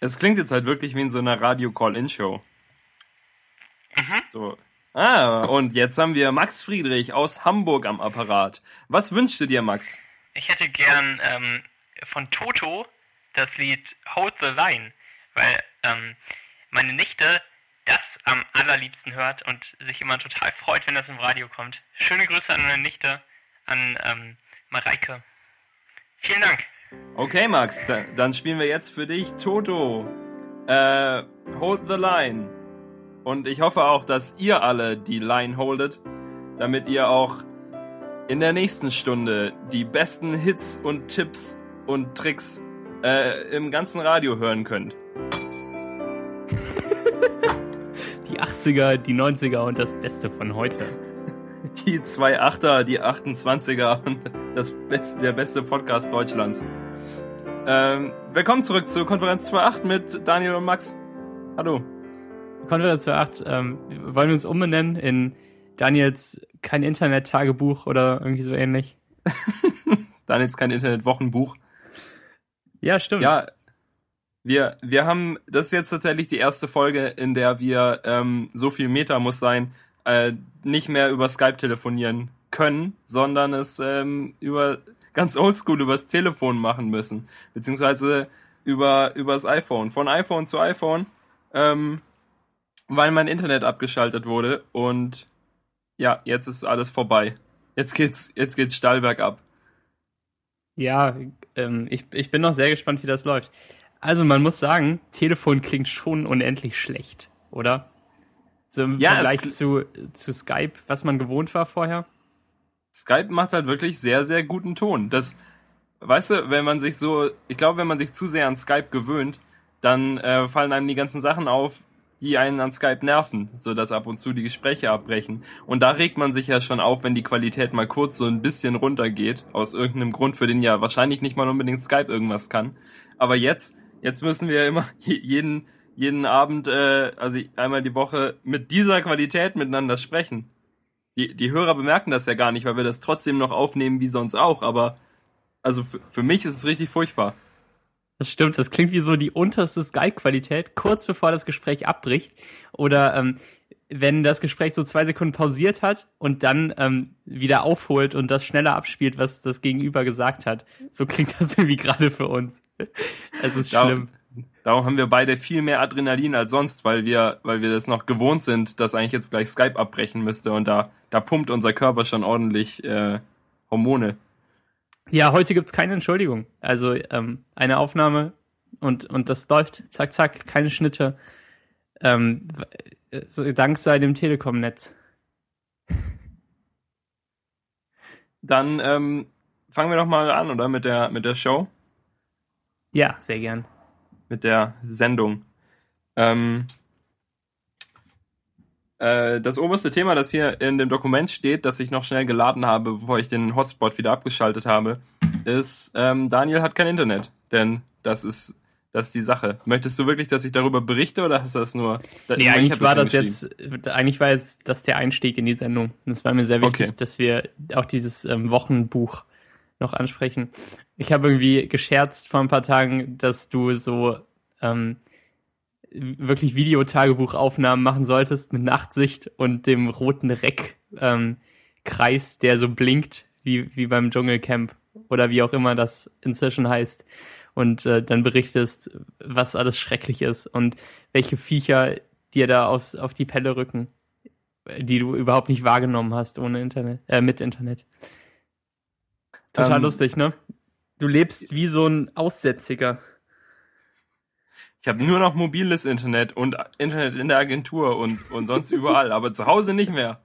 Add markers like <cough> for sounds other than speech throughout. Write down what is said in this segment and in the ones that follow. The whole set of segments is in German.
Es klingt jetzt halt wirklich wie in so einer Radio-Call-In-Show. Mhm. So. Ah, und jetzt haben wir Max Friedrich aus Hamburg am Apparat. Was wünschst du dir, Max? Ich hätte gern ähm, von Toto das Lied Hold the Line, weil ähm, meine Nichte das am allerliebsten hört und sich immer total freut, wenn das im Radio kommt. Schöne Grüße an meine Nichte, an ähm, Mareike. Vielen Dank. Okay, Max, dann spielen wir jetzt für dich Toto. Äh, hold the line. Und ich hoffe auch, dass ihr alle die Line holdet, damit ihr auch in der nächsten Stunde die besten Hits und Tipps und Tricks äh, im ganzen Radio hören könnt. <laughs> Die 80er, die 90er und das Beste von heute. Die 28er, die 28er und das beste, der beste Podcast Deutschlands. Ähm, willkommen zurück zur Konferenz 2.8 mit Daniel und Max. Hallo. Konferenz 2.8, ähm, wollen wir uns umbenennen in Daniels kein Internet-Tagebuch oder irgendwie so ähnlich? <laughs> Daniels kein Internet-Wochenbuch. Ja, stimmt. Ja, wir, wir haben, das ist jetzt tatsächlich die erste Folge, in der wir ähm, so viel Meta muss sein, äh, nicht mehr über Skype telefonieren können, sondern es ähm, über ganz oldschool übers Telefon machen müssen, beziehungsweise über übers iPhone, von iPhone zu iPhone, ähm, weil mein Internet abgeschaltet wurde und ja, jetzt ist alles vorbei. Jetzt geht's, jetzt geht's steil bergab. Ja, ähm, ich, ich bin noch sehr gespannt, wie das läuft. Also man muss sagen, Telefon klingt schon unendlich schlecht, oder? So im ja, Vergleich zu, zu Skype, was man gewohnt war vorher. Skype macht halt wirklich sehr, sehr guten Ton. Das, weißt du, wenn man sich so, ich glaube, wenn man sich zu sehr an Skype gewöhnt, dann äh, fallen einem die ganzen Sachen auf, die einen an Skype nerven, so dass ab und zu die Gespräche abbrechen. Und da regt man sich ja schon auf, wenn die Qualität mal kurz so ein bisschen runtergeht, aus irgendeinem Grund, für den ja wahrscheinlich nicht mal unbedingt Skype irgendwas kann. Aber jetzt, jetzt müssen wir immer <laughs> jeden, jeden Abend, äh, also einmal die Woche mit dieser Qualität miteinander sprechen die, die Hörer bemerken das ja gar nicht, weil wir das trotzdem noch aufnehmen wie sonst auch, aber also für, mich ist es richtig furchtbar. Das stimmt, das klingt wie so die unterste Skype-Qualität, kurz bevor das Gespräch abbricht. Oder ähm, wenn das Gespräch so zwei Sekunden pausiert hat und dann ähm, wieder aufholt und das schneller abspielt, was das Gegenüber gesagt hat. So klingt das <laughs> irgendwie gerade für uns. Es ist schlimm. Darum haben wir beide viel mehr Adrenalin als sonst, weil wir, weil wir das noch gewohnt sind, dass eigentlich jetzt gleich Skype abbrechen müsste und da, da pumpt unser Körper schon ordentlich äh, Hormone. Ja, heute gibt's keine Entschuldigung. Also ähm, eine Aufnahme und, und das läuft, zack, zack, keine Schnitte. Ähm, so, dank sei dem Telekom-Netz. <laughs> Dann ähm, fangen wir doch mal an, oder? Mit der, mit der Show? Ja, sehr gern mit der Sendung. Ähm, äh, das oberste Thema, das hier in dem Dokument steht, das ich noch schnell geladen habe, bevor ich den Hotspot wieder abgeschaltet habe, ist, ähm, Daniel hat kein Internet. Denn das ist, das ist die Sache. Möchtest du wirklich, dass ich darüber berichte oder hast du das nur? Da, nee, eigentlich war das jetzt, eigentlich war jetzt das der Einstieg in die Sendung. Und es war mir sehr wichtig, okay. dass wir auch dieses ähm, Wochenbuch noch ansprechen. Ich habe irgendwie gescherzt vor ein paar Tagen, dass du so ähm, wirklich Videotagebuchaufnahmen machen solltest mit Nachtsicht und dem roten Reck ähm, Kreis, der so blinkt wie wie beim Dschungelcamp oder wie auch immer das inzwischen heißt und äh, dann berichtest, was alles schrecklich ist und welche Viecher dir da aufs, auf die Pelle rücken, die du überhaupt nicht wahrgenommen hast ohne Internet, äh, mit Internet. Total ähm, lustig, ne? Du lebst wie so ein Aussätziger. Ich habe nur noch mobiles Internet und Internet in der Agentur und, und sonst überall, aber zu Hause nicht mehr.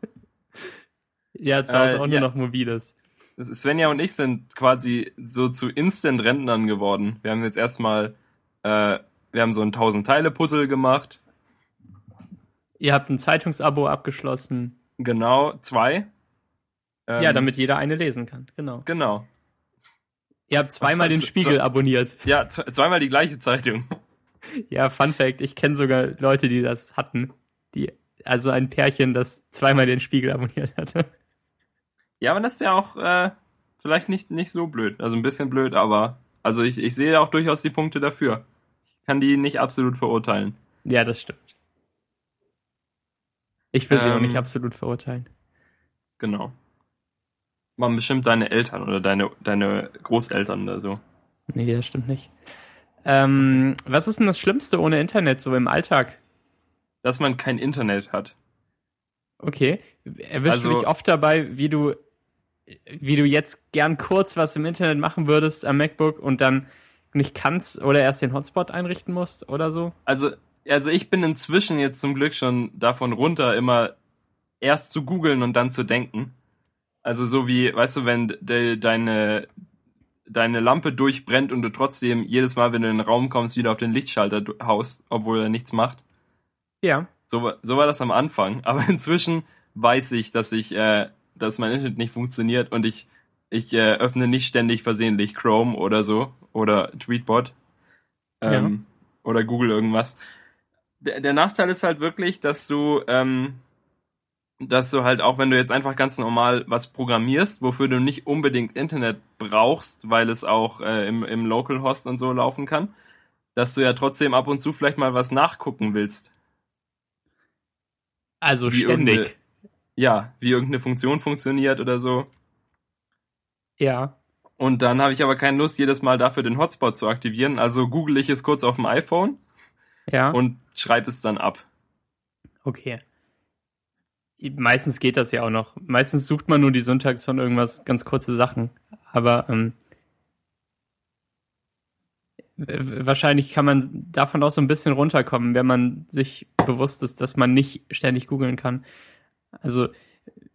Ja, zu Hause äh, auch nur noch mobiles. Svenja und ich sind quasi so zu Instant-Rentnern geworden. Wir haben jetzt erstmal, äh, wir haben so ein 1000-Teile-Puzzle gemacht. Ihr habt ein Zeitungsabo abgeschlossen. Genau, zwei. Ähm, ja, damit jeder eine lesen kann, genau. Genau. Ihr habt zweimal den Spiegel so, abonniert. Ja, zweimal die gleiche Zeitung. <laughs> Ja, Fun Fact, ich kenne sogar Leute, die das hatten. Die, also ein Pärchen, das zweimal den Spiegel abonniert hatte. Ja, aber das ist ja auch äh, vielleicht nicht, nicht so blöd. Also ein bisschen blöd, aber also ich, ich sehe auch durchaus die Punkte dafür. kann die nicht absolut verurteilen. Ja, das stimmt. Ich will ähm, sie auch nicht ähm, absolut verurteilen. Genau. Man bestimmt deine Eltern oder deine, deine Großeltern oder so. Nee, das stimmt nicht. Ähm, was ist denn das Schlimmste ohne Internet so im Alltag? Dass man kein Internet hat. Okay. Erwischst also, du dich oft dabei, wie du, wie du jetzt gern kurz was im Internet machen würdest am MacBook und dann nicht kannst oder erst den Hotspot einrichten musst oder so? Also, also ich bin inzwischen jetzt zum Glück schon davon runter, immer erst zu googeln und dann zu denken. Also so wie, weißt du, wenn de, deine, deine Lampe durchbrennt und du trotzdem jedes Mal, wenn du in den Raum kommst, wieder auf den Lichtschalter haust, obwohl er nichts macht. Ja. So, so war das am Anfang. <laughs> Aber inzwischen weiß ich, dass ich, äh, dass mein Internet nicht funktioniert und ich, ich äh, öffne nicht ständig versehentlich Chrome oder so oder Tweetbot ähm, ja. oder Google irgendwas. Der, der Nachteil ist halt wirklich, dass du ähm, dass du halt auch, wenn du jetzt einfach ganz normal was programmierst, wofür du nicht unbedingt Internet brauchst, weil es auch äh, im, im Localhost und so laufen kann, dass du ja trotzdem ab und zu vielleicht mal was nachgucken willst. Also wie ständig. Ja, wie irgendeine Funktion funktioniert oder so. Ja. Und dann habe ich aber keine Lust, jedes Mal dafür den Hotspot zu aktivieren. Also google ich es kurz auf dem iPhone. Ja. Und schreibe es dann ab. Okay meistens geht das ja auch noch. Meistens sucht man nur die Syntax von irgendwas ganz kurze Sachen. Aber ähm, wahrscheinlich kann man davon auch so ein bisschen runterkommen, wenn man sich bewusst ist, dass man nicht ständig googeln kann. Also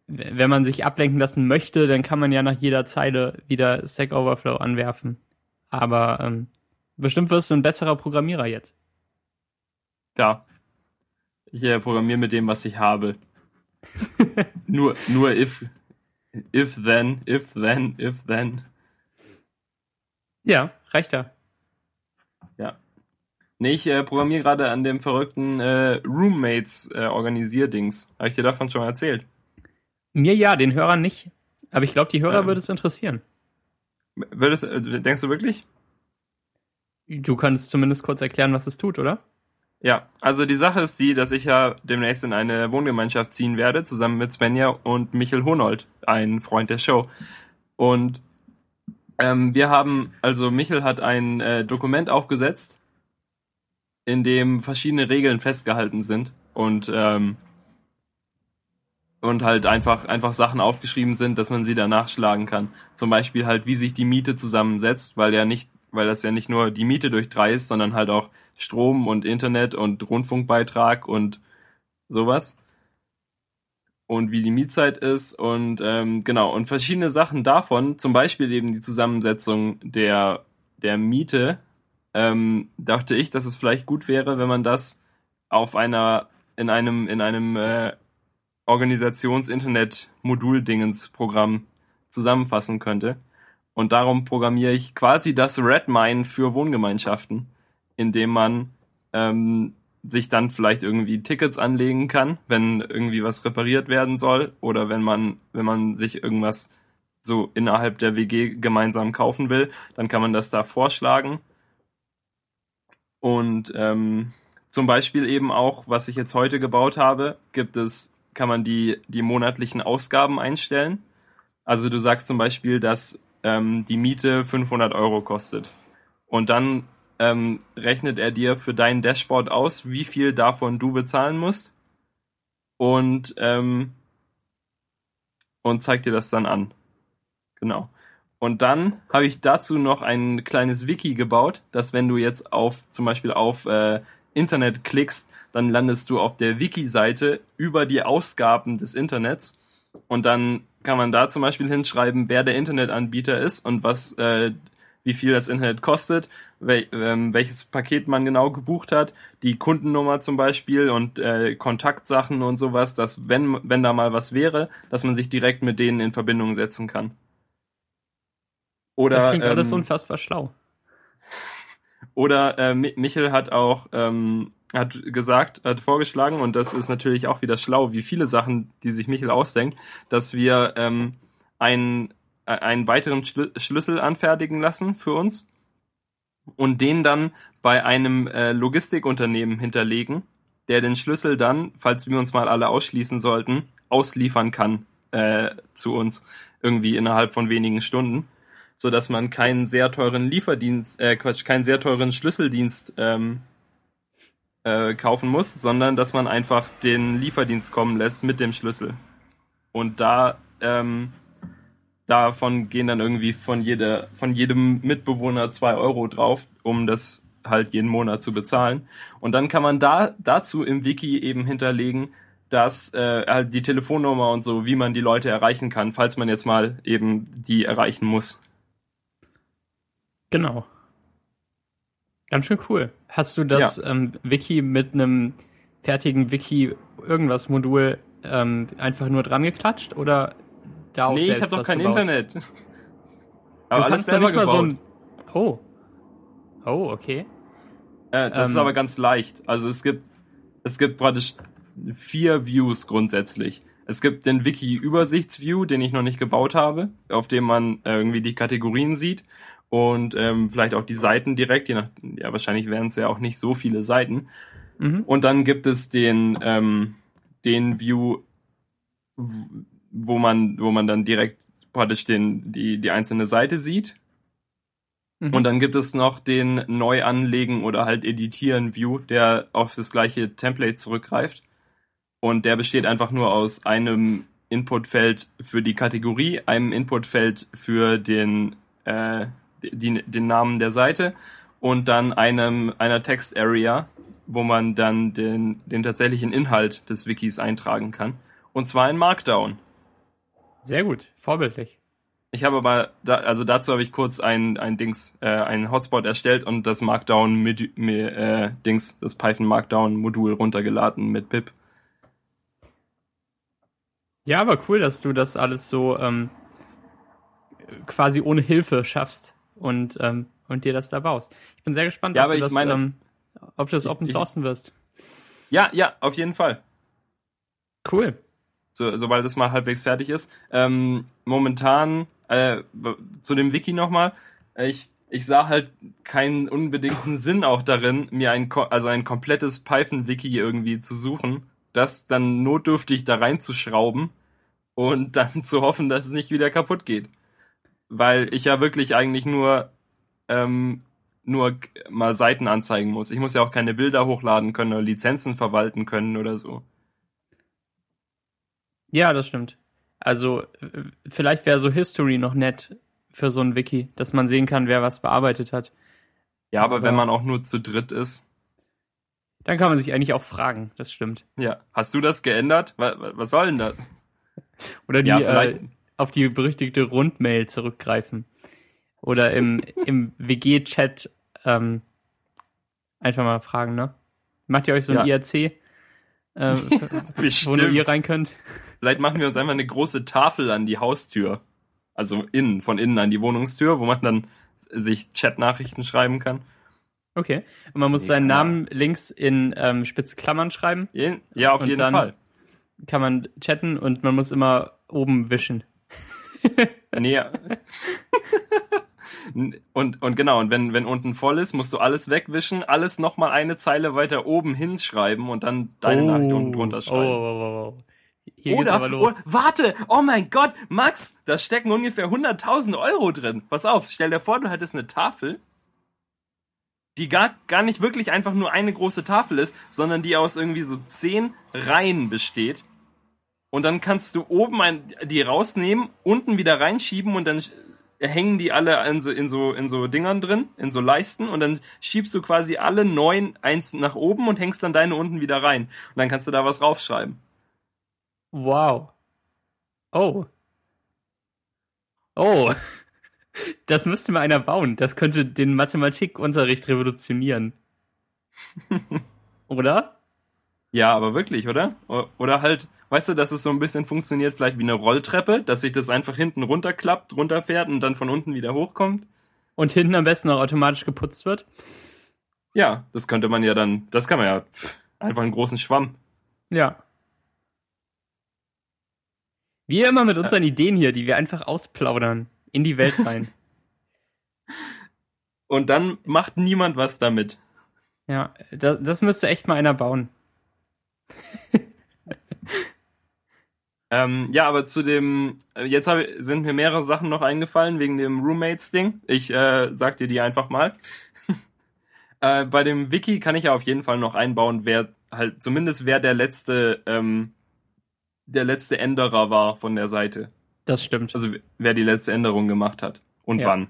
wenn man sich ablenken lassen möchte, dann kann man ja nach jeder Zeile wieder Stack Overflow anwerfen. Aber ähm, bestimmt wirst du ein besserer Programmierer jetzt. Ja. Ich äh, programmiere mit dem, was ich habe nur, nur if, if then, if then, if then. Ja, reicht ja. Ja. Nee, ich äh, programmiere gerade an dem verrückten äh, Roommates äh, Organisierdings. Habe ich dir davon schon mal erzählt? Mir ja, den Hörern nicht. Aber ich glaube, die Hörer ja. würde es interessieren. Würdest, äh, denkst du wirklich? Du kannst zumindest kurz erklären, was es tut, oder? Ja, also die Sache ist die, dass ich ja demnächst in eine Wohngemeinschaft ziehen werde, zusammen mit Svenja und Michel Honold, ein Freund der Show. Und ähm, wir haben, also Michel hat ein äh, Dokument aufgesetzt, in dem verschiedene Regeln festgehalten sind und ähm, und halt einfach einfach Sachen aufgeschrieben sind, dass man sie da nachschlagen kann. Zum Beispiel halt, wie sich die Miete zusammensetzt, weil ja nicht weil das ja nicht nur die Miete durch drei ist, sondern halt auch Strom und Internet und Rundfunkbeitrag und sowas. Und wie die Mietzeit ist und ähm, genau, und verschiedene Sachen davon, zum Beispiel eben die Zusammensetzung der, der Miete, ähm, dachte ich, dass es vielleicht gut wäre, wenn man das auf einer, in einem, in einem äh, Organisations-Internet-Modul-Dingens-Programm zusammenfassen könnte. Und darum programmiere ich quasi das Redmine für Wohngemeinschaften, indem man ähm, sich dann vielleicht irgendwie Tickets anlegen kann, wenn irgendwie was repariert werden soll oder wenn man, wenn man sich irgendwas so innerhalb der WG gemeinsam kaufen will, dann kann man das da vorschlagen. Und ähm, zum Beispiel eben auch, was ich jetzt heute gebaut habe, gibt es, kann man die, die monatlichen Ausgaben einstellen. Also du sagst zum Beispiel, dass ähm, die Miete 500 Euro kostet. Und dann ähm, rechnet er dir für dein Dashboard aus, wie viel davon du bezahlen musst. Und, ähm, und zeigt dir das dann an. Genau. Und dann habe ich dazu noch ein kleines Wiki gebaut, dass wenn du jetzt auf zum Beispiel auf äh, Internet klickst, dann landest du auf der Wiki-Seite über die Ausgaben des Internets und dann kann man da zum Beispiel hinschreiben, wer der Internetanbieter ist und was, äh, wie viel das Internet kostet, wel, ähm, welches Paket man genau gebucht hat, die Kundennummer zum Beispiel und äh, Kontaktsachen und sowas, dass wenn, wenn da mal was wäre, dass man sich direkt mit denen in Verbindung setzen kann. Oder, das klingt ähm, alles unfassbar schlau. <laughs> Oder äh, Michel hat auch ähm, hat gesagt, hat vorgeschlagen, und das ist natürlich auch wieder schlau, wie viele Sachen, die sich Michel ausdenkt, dass wir ähm, einen, äh, einen weiteren Schlü Schlüssel anfertigen lassen für uns, und den dann bei einem äh, Logistikunternehmen hinterlegen, der den Schlüssel dann, falls wir uns mal alle ausschließen sollten, ausliefern kann äh, zu uns irgendwie innerhalb von wenigen Stunden, so dass man keinen sehr teuren Lieferdienst, äh, Quatsch, keinen sehr teuren Schlüsseldienst ähm, äh, kaufen muss, sondern dass man einfach den Lieferdienst kommen lässt mit dem Schlüssel. Und da ähm, davon gehen dann irgendwie von jeder, von jedem Mitbewohner zwei Euro drauf, um das halt jeden Monat zu bezahlen. Und dann kann man da dazu im Wiki eben hinterlegen, dass äh, halt die Telefonnummer und so, wie man die Leute erreichen kann, falls man jetzt mal eben die erreichen muss. Genau. Ganz schön cool. Hast du das ja. ähm, Wiki mit einem fertigen Wiki irgendwas Modul ähm, einfach nur dran geklatscht oder da Nee, ich habe doch kein gebaut? Internet. Aber du alles selber gebaut. So ein, oh. Oh, okay. Äh, das ähm, ist aber ganz leicht. Also es gibt es gibt praktisch vier Views grundsätzlich. Es gibt den Wiki-Übersichtsview, den ich noch nicht gebaut habe, auf dem man äh, irgendwie die Kategorien sieht und ähm, vielleicht auch die Seiten direkt, je nach, ja, wahrscheinlich wären es ja auch nicht so viele Seiten. Mhm. Und dann gibt es den, ähm, den View, wo man, wo man dann direkt praktisch den, die, die einzelne Seite sieht. Mhm. Und dann gibt es noch den Neu anlegen oder halt editieren View, der auf das gleiche Template zurückgreift. Und der besteht einfach nur aus einem Inputfeld für die Kategorie, einem Inputfeld für den, äh, die, den Namen der Seite und dann einem, einer Text-Area, wo man dann den, den tatsächlichen Inhalt des Wikis eintragen kann. Und zwar in Markdown. Sehr gut, vorbildlich. Ich habe aber, da, also dazu habe ich kurz ein, ein Dings, äh, einen Hotspot erstellt und das Markdown mit, mit äh, Dings, das Python Markdown Modul runtergeladen mit pip. Ja, aber cool, dass du das alles so ähm, quasi ohne Hilfe schaffst und, ähm, und dir das da baust. Ich bin sehr gespannt, ja, ob, du das, meine, ähm, ob du das open sourcen wirst. Ja, ja, auf jeden Fall. Cool. So, sobald es mal halbwegs fertig ist. Ähm, momentan, äh, zu dem Wiki nochmal, ich, ich sah halt keinen unbedingten <laughs> Sinn auch darin, mir ein, also ein komplettes Python-Wiki irgendwie zu suchen das dann notdürftig da reinzuschrauben und dann <laughs> zu hoffen, dass es nicht wieder kaputt geht. Weil ich ja wirklich eigentlich nur, ähm, nur mal Seiten anzeigen muss. Ich muss ja auch keine Bilder hochladen können oder Lizenzen verwalten können oder so. Ja, das stimmt. Also vielleicht wäre so History noch nett für so ein Wiki, dass man sehen kann, wer was bearbeitet hat. Ja, aber, aber wenn man auch nur zu dritt ist. Dann kann man sich eigentlich auch fragen, das stimmt. Ja. Hast du das geändert? Was, was soll denn das? Oder die, ja, äh, auf die berüchtigte Rundmail zurückgreifen. Oder im, <laughs> im WG-Chat ähm, einfach mal fragen, ne? Macht ihr euch so ein ja. IRC, äh, <laughs> wo nur ihr rein könnt? Vielleicht machen wir uns einfach eine große Tafel an die Haustür. Also innen, von innen an die Wohnungstür, wo man dann sich Chat-Nachrichten schreiben kann. Okay. Und man muss ja. seinen Namen links in ähm, spitze Klammern schreiben. Ja, auf jeden Fall. Kann man chatten und man muss immer oben wischen. <laughs> nee. und, und genau, und wenn, wenn unten voll ist, musst du alles wegwischen, alles nochmal eine Zeile weiter oben hinschreiben und dann deine oh, Nachricht unten drunter schreiben. Oh, oh, oh, oh. Hier Oder, aber los. Oh, warte, oh mein Gott, Max, da stecken ungefähr 100.000 Euro drin. Pass auf, stell dir vor, du hättest eine Tafel die gar, gar nicht wirklich einfach nur eine große Tafel ist, sondern die aus irgendwie so zehn Reihen besteht. Und dann kannst du oben ein, die rausnehmen, unten wieder reinschieben und dann hängen die alle in so, in so, in so Dingern drin, in so Leisten und dann schiebst du quasi alle neun eins nach oben und hängst dann deine unten wieder rein. Und dann kannst du da was raufschreiben. Wow. Oh. Oh. <laughs> Das müsste mal einer bauen. Das könnte den Mathematikunterricht revolutionieren. <laughs> oder? Ja, aber wirklich, oder? Oder halt, weißt du, dass es so ein bisschen funktioniert, vielleicht wie eine Rolltreppe, dass sich das einfach hinten runterklappt, runterfährt und dann von unten wieder hochkommt. Und hinten am besten auch automatisch geputzt wird? Ja, das könnte man ja dann, das kann man ja einfach einen großen Schwamm. Ja. Wie immer mit unseren ja. Ideen hier, die wir einfach ausplaudern in die Welt rein. <laughs> Und dann macht niemand was damit. Ja, das, das müsste echt mal einer bauen. <laughs> ähm, ja, aber zu dem, äh, jetzt hab, sind mir mehrere Sachen noch eingefallen wegen dem Roommates-Ding. Ich äh, sag dir die einfach mal. <laughs> äh, bei dem Wiki kann ich ja auf jeden Fall noch einbauen, wer halt, zumindest wer der letzte, ähm, der letzte Änderer war von der Seite. Das stimmt. Also wer die letzte Änderung gemacht hat und ja. wann.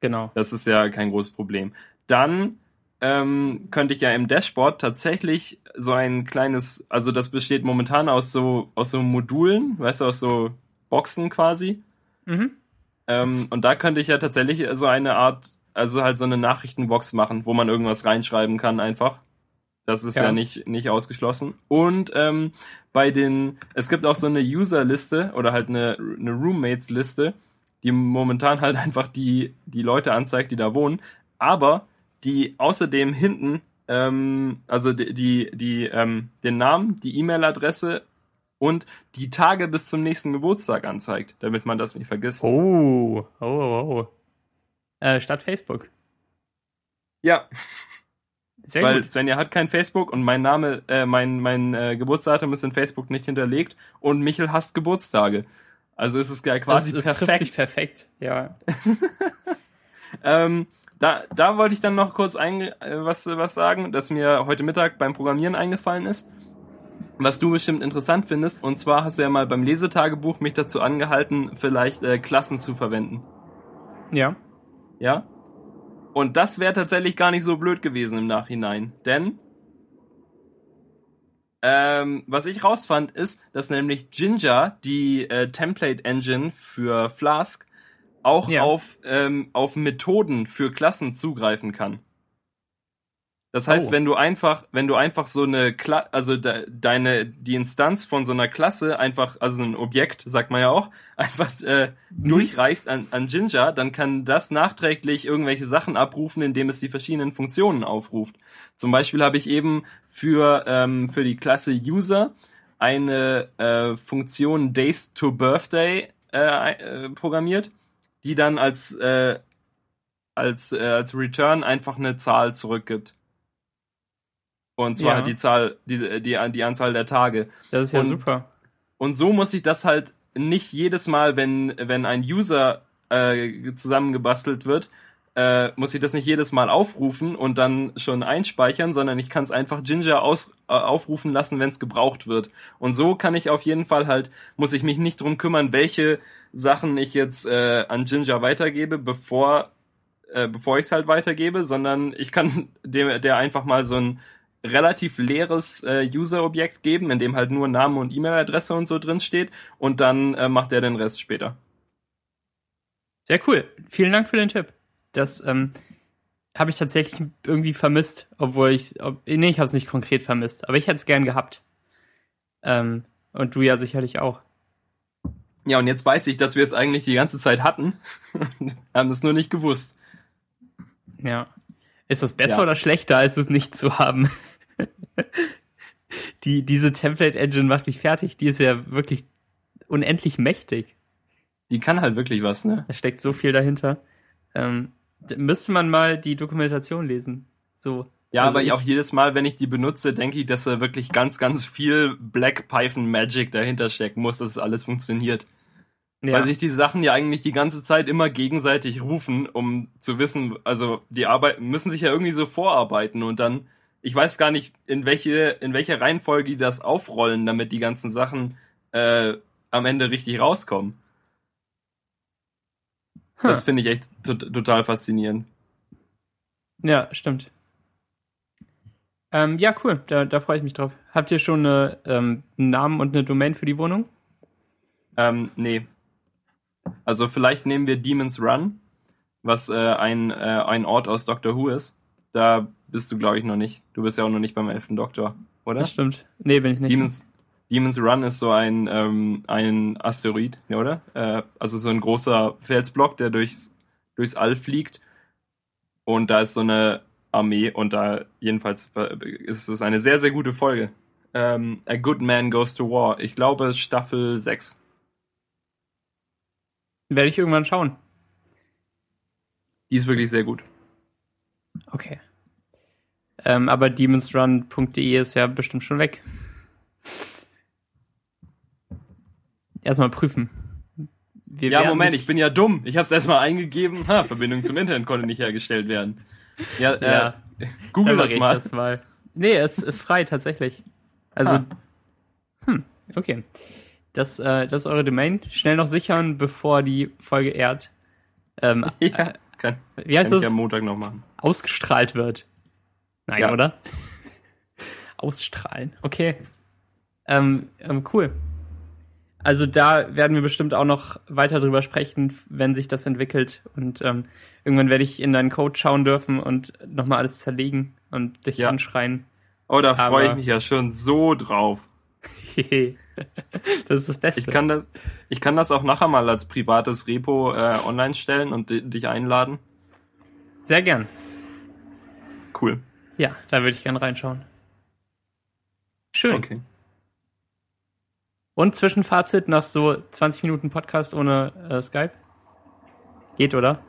Genau. Das ist ja kein großes Problem. Dann ähm, könnte ich ja im Dashboard tatsächlich so ein kleines, also das besteht momentan aus so aus so Modulen, weißt du, aus so Boxen quasi. Mhm. Ähm, und da könnte ich ja tatsächlich so eine Art, also halt so eine Nachrichtenbox machen, wo man irgendwas reinschreiben kann einfach. Das ist ja, ja nicht, nicht ausgeschlossen. Und ähm, bei den, es gibt auch so eine User-Liste oder halt eine, eine Roommates-Liste, die momentan halt <laughs> einfach die, die Leute anzeigt, die da wohnen, aber die außerdem hinten, ähm, also die, die, die ähm, den Namen, die E-Mail-Adresse und die Tage bis zum nächsten Geburtstag anzeigt, damit man das nicht vergisst. Oh, oh, oh. oh. Äh, statt Facebook. Ja. Sehr Weil gut. Svenja hat kein Facebook und mein Name, äh, mein, mein äh, Geburtsdatum ist in Facebook nicht hinterlegt und Michel hasst Geburtstage. Also ist es ja quasi das, das perfekt. perfekt, ja. <laughs> <laughs> ähm, da, da wollte ich dann noch kurz ein, äh, was, was sagen, das mir heute Mittag beim Programmieren eingefallen ist. Was du bestimmt interessant findest. Und zwar hast du ja mal beim Lesetagebuch mich dazu angehalten, vielleicht äh, Klassen zu verwenden. Ja. Ja? Und das wäre tatsächlich gar nicht so blöd gewesen im Nachhinein. Denn ähm, was ich rausfand, ist, dass nämlich Ginger, die äh, Template Engine für Flask, auch ja. auf, ähm, auf Methoden für Klassen zugreifen kann. Das heißt, oh. wenn du einfach, wenn du einfach so eine Kla also de deine die Instanz von so einer Klasse einfach, also ein Objekt, sagt man ja auch, <laughs> einfach äh, mhm. durchreichst an, an Ginger, dann kann das nachträglich irgendwelche Sachen abrufen, indem es die verschiedenen Funktionen aufruft. Zum Beispiel habe ich eben für ähm, für die Klasse User eine äh, Funktion Days to Birthday äh, äh, programmiert, die dann als äh, als äh, als Return einfach eine Zahl zurückgibt. Und zwar ja. die Zahl, die, die, die Anzahl der Tage. Das ist ja und, super. Und so muss ich das halt nicht jedes Mal, wenn, wenn ein User äh, zusammengebastelt wird, äh, muss ich das nicht jedes Mal aufrufen und dann schon einspeichern, sondern ich kann es einfach Ginger aus, äh, aufrufen lassen, wenn es gebraucht wird. Und so kann ich auf jeden Fall halt, muss ich mich nicht drum kümmern, welche Sachen ich jetzt äh, an Ginger weitergebe, bevor äh, bevor ich es halt weitergebe, sondern ich kann <laughs> dem der einfach mal so ein relativ leeres äh, User-Objekt geben, in dem halt nur Name und E-Mail-Adresse und so drin steht und dann äh, macht er den Rest später. Sehr cool. Vielen Dank für den Tipp. Das ähm, habe ich tatsächlich irgendwie vermisst, obwohl ich, ob, nee, ich habe es nicht konkret vermisst, aber ich hätte es gern gehabt. Ähm, und du ja sicherlich auch. Ja, und jetzt weiß ich, dass wir es eigentlich die ganze Zeit hatten, haben es nur nicht gewusst. Ja. Ist das besser ja. oder schlechter, als es nicht zu haben? <laughs> die, diese Template Engine macht mich fertig. Die ist ja wirklich unendlich mächtig. Die kann halt wirklich was, ne? Da steckt so viel dahinter. Ähm, müsste man mal die Dokumentation lesen. So. Ja, also aber ich, auch jedes Mal, wenn ich die benutze, denke ich, dass da wirklich ganz, ganz viel Black Python Magic dahinter stecken muss, dass es alles funktioniert. Ja. Weil sich die Sachen ja eigentlich die ganze Zeit immer gegenseitig rufen, um zu wissen, also die Arbeit müssen sich ja irgendwie so vorarbeiten und dann, ich weiß gar nicht, in welche, in welcher Reihenfolge die das aufrollen, damit die ganzen Sachen äh, am Ende richtig rauskommen. Huh. Das finde ich echt total faszinierend. Ja, stimmt. Ähm, ja, cool, da, da freue ich mich drauf. Habt ihr schon eine, ähm, einen Namen und eine Domain für die Wohnung? Ähm, nee, also vielleicht nehmen wir Demon's Run, was äh, ein, äh, ein Ort aus Doctor Who ist. Da bist du, glaube ich, noch nicht. Du bist ja auch noch nicht beim elften Doktor, oder? Das stimmt. Nee, bin ich nicht. Demon's, Demon's Run ist so ein, ähm, ein Asteroid, ja, oder? Äh, also so ein großer Felsblock, der durchs, durchs All fliegt. Und da ist so eine Armee und da jedenfalls ist es eine sehr, sehr gute Folge. Ähm, A Good Man Goes to War. Ich glaube Staffel 6. Werde ich irgendwann schauen. Die ist wirklich sehr gut. Okay. Ähm, aber demonsrun.de ist ja bestimmt schon weg. Erstmal prüfen. Wir ja, Moment, ich bin ja dumm. Ich habe es erstmal eingegeben. Ha, Verbindung zum Internet konnte nicht hergestellt werden. Ja, äh, ja. google das mal. das mal. Nee, es ist frei tatsächlich. Also, ah. hm, okay. Das, äh, das ist eure Domain. Schnell noch sichern, bevor die Folge ehrt. Ähm, <laughs> ja, kann, wie heißt kann das? ich am Montag noch machen. Ausgestrahlt wird. Nein, ja. oder? <laughs> Ausstrahlen. Okay. Ähm, ähm, cool. Also da werden wir bestimmt auch noch weiter drüber sprechen, wenn sich das entwickelt. Und ähm, irgendwann werde ich in deinen Code schauen dürfen und nochmal alles zerlegen und dich ja. anschreien. Oh, da freue ich mich ja schon so drauf. <laughs> das ist das Beste. Ich kann das, ich kann das auch nachher mal als privates Repo äh, online stellen und dich einladen. Sehr gern. Cool. Ja, da würde ich gern reinschauen. Schön. Okay. Und Zwischenfazit nach so 20 Minuten Podcast ohne äh, Skype? Geht, oder?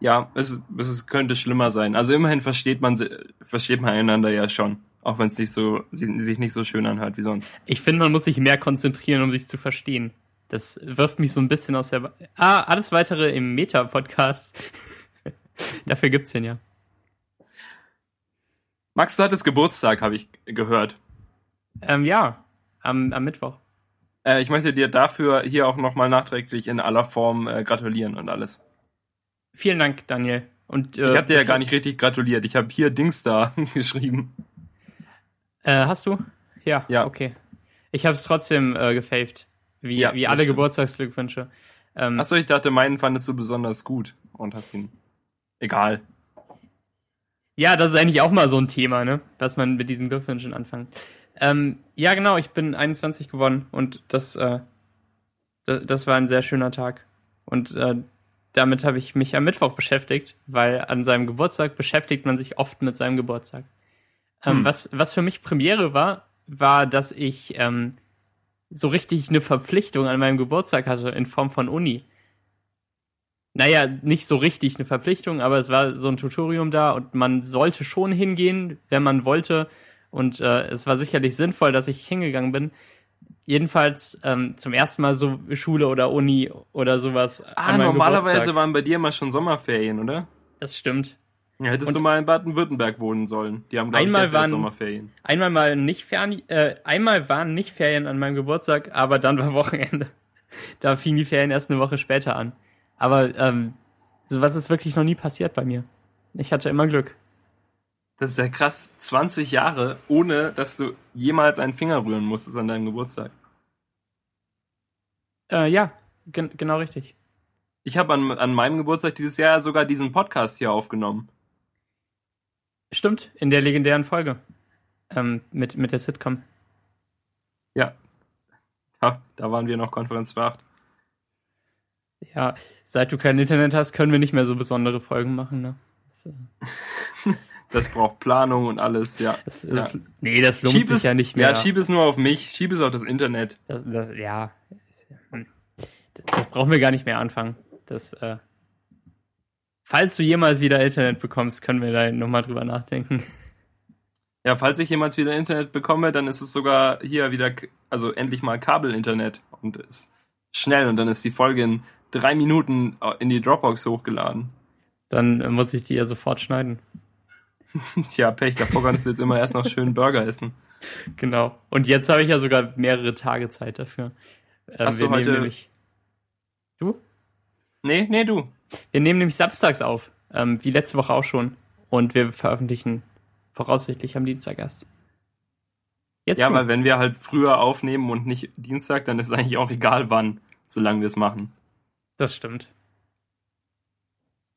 Ja, es, es könnte schlimmer sein. Also immerhin versteht man versteht man einander ja schon, auch wenn es nicht so sich nicht so schön anhört wie sonst. Ich finde, man muss sich mehr konzentrieren, um sich zu verstehen. Das wirft mich so ein bisschen aus der ba Ah, alles weitere im Meta Podcast. <laughs> Dafür gibt's den ja. Max, du hattest Geburtstag, habe ich gehört. Ähm, ja, am, am Mittwoch. Äh, ich möchte dir dafür hier auch nochmal nachträglich in aller Form äh, gratulieren und alles. Vielen Dank, Daniel. Und, äh, ich habe dir ja gar nicht richtig gratuliert. Ich habe hier Dings da <laughs> geschrieben. Äh, hast du? Ja, ja. okay. Ich habe es trotzdem äh, gefaved. Wie, ja, wie alle Geburtstagsglückwünsche. Ähm, Achso, ich dachte, meinen fandest du besonders gut und hast ihn. Egal. Ja, das ist eigentlich auch mal so ein Thema, ne? Was man mit diesen Glückwünschen anfängt. Ähm, ja, genau, ich bin 21 geworden und das, äh, das, war ein sehr schöner Tag. Und äh, damit habe ich mich am Mittwoch beschäftigt, weil an seinem Geburtstag beschäftigt man sich oft mit seinem Geburtstag. Ähm, hm. was, was für mich Premiere war, war, dass ich ähm, so richtig eine Verpflichtung an meinem Geburtstag hatte in Form von Uni naja, nicht so richtig eine Verpflichtung, aber es war so ein Tutorium da und man sollte schon hingehen, wenn man wollte. Und äh, es war sicherlich sinnvoll, dass ich hingegangen bin. Jedenfalls ähm, zum ersten Mal so Schule oder Uni oder sowas. Ah, normalerweise Geburtstag. waren bei dir mal schon Sommerferien, oder? Das stimmt. Ja, hättest und du mal in Baden-Württemberg wohnen sollen. Die haben einmal ich, waren, Sommerferien. Einmal mal nicht Ferien, äh, einmal waren nicht Ferien an meinem Geburtstag, aber dann war Wochenende. <laughs> da fingen die Ferien erst eine Woche später an. Aber ähm, sowas ist wirklich noch nie passiert bei mir. Ich hatte immer Glück. Das ist ja krass, 20 Jahre, ohne dass du jemals einen Finger rühren musstest an deinem Geburtstag. Äh, ja, gen genau richtig. Ich habe an, an meinem Geburtstag dieses Jahr sogar diesen Podcast hier aufgenommen. Stimmt, in der legendären Folge. Ähm, mit, mit der Sitcom. Ja. ja. Da waren wir noch Konferenz 8. Ja, seit du kein Internet hast, können wir nicht mehr so besondere Folgen machen, ne? Das, äh <laughs> das braucht Planung und alles, ja. Das ist, ja. Nee, das lohnt schieb sich es, ja nicht mehr. Ja, schieb es nur auf mich, schieb es auf das Internet. Das, das, ja, das brauchen wir gar nicht mehr anfangen. Das, äh, falls du jemals wieder Internet bekommst, können wir da nochmal drüber nachdenken. <laughs> Ja, falls ich jemals wieder Internet bekomme, dann ist es sogar hier wieder, also endlich mal Kabelinternet und ist schnell und dann ist die Folge in drei Minuten äh, in die Dropbox hochgeladen. Dann äh, muss ich die ja sofort schneiden. <laughs> Tja, Pech, davor kannst du jetzt immer erst noch schön Burger essen. Genau. Und jetzt habe ich ja sogar mehrere Tage Zeit dafür. Ähm, Hast du heute... Nämlich... Du? Nee, nee, du. Wir nehmen nämlich samstags auf, ähm, wie letzte Woche auch schon. Und wir veröffentlichen voraussichtlich am Dienstag erst. Jetzt ja, du. weil wenn wir halt früher aufnehmen und nicht Dienstag, dann ist es eigentlich auch egal wann, solange wir es machen. Das stimmt.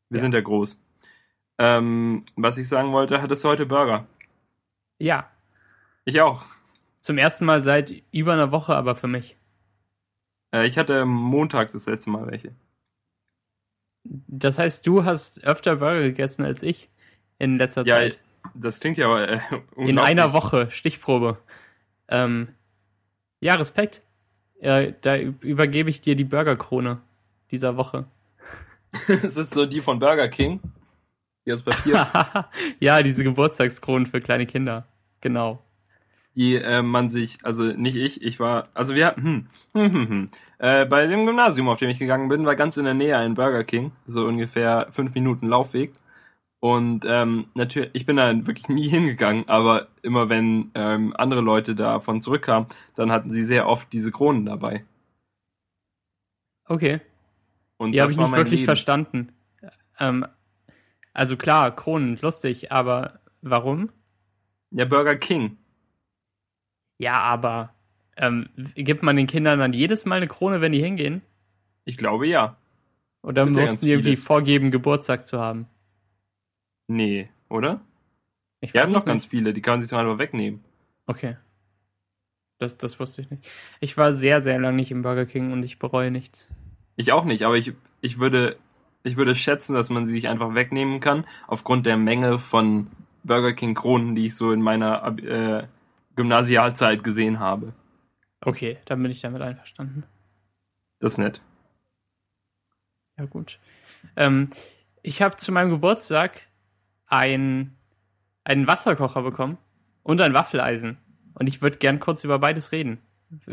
Wir ja. sind ja groß. Ähm, was ich sagen wollte, hattest du heute Burger? Ja. Ich auch. Zum ersten Mal seit über einer Woche, aber für mich. Äh, ich hatte Montag das letzte Mal welche. Das heißt, du hast öfter Burger gegessen als ich in letzter ja, Zeit. Das klingt ja aber, äh, In einer Woche, Stichprobe. Ähm, ja, Respekt. Äh, da übergebe ich dir die Burgerkrone dieser Woche. <laughs> es ist so die von Burger King. Die aus Papier. <laughs> ja, diese Geburtstagskronen für kleine Kinder. Genau. Die äh, man sich, also nicht ich, ich war, also wir, hm, hm, hm, hm. Äh, bei dem Gymnasium, auf dem ich gegangen bin, war ganz in der Nähe ein Burger King, so ungefähr fünf Minuten Laufweg. Und ähm, natürlich, ich bin da wirklich nie hingegangen, aber immer wenn ähm, andere Leute davon zurückkamen, dann hatten sie sehr oft diese Kronen dabei. Okay. Und die habe ich nicht wirklich Leben. verstanden. Ähm, also klar, Kronen, lustig, aber warum? Ja, Burger King. Ja, aber ähm, gibt man den Kindern dann jedes Mal eine Krone, wenn die hingehen? Ich glaube ja. Oder mussten die irgendwie vorgeben, Geburtstag zu haben? Nee, oder? Ich Wir haben noch ganz viele, die kann man sich doch einfach wegnehmen. Okay. Das, das wusste ich nicht. Ich war sehr, sehr lange nicht im Burger King und ich bereue nichts. Ich auch nicht, aber ich, ich würde, ich würde schätzen, dass man sie sich einfach wegnehmen kann, aufgrund der Menge von Burger King Kronen, die ich so in meiner äh, Gymnasialzeit gesehen habe. Okay, dann bin ich damit einverstanden. Das ist nett. Ja, gut. Ähm, ich habe zu meinem Geburtstag ein, einen Wasserkocher bekommen und ein Waffeleisen. Und ich würde gern kurz über beides reden,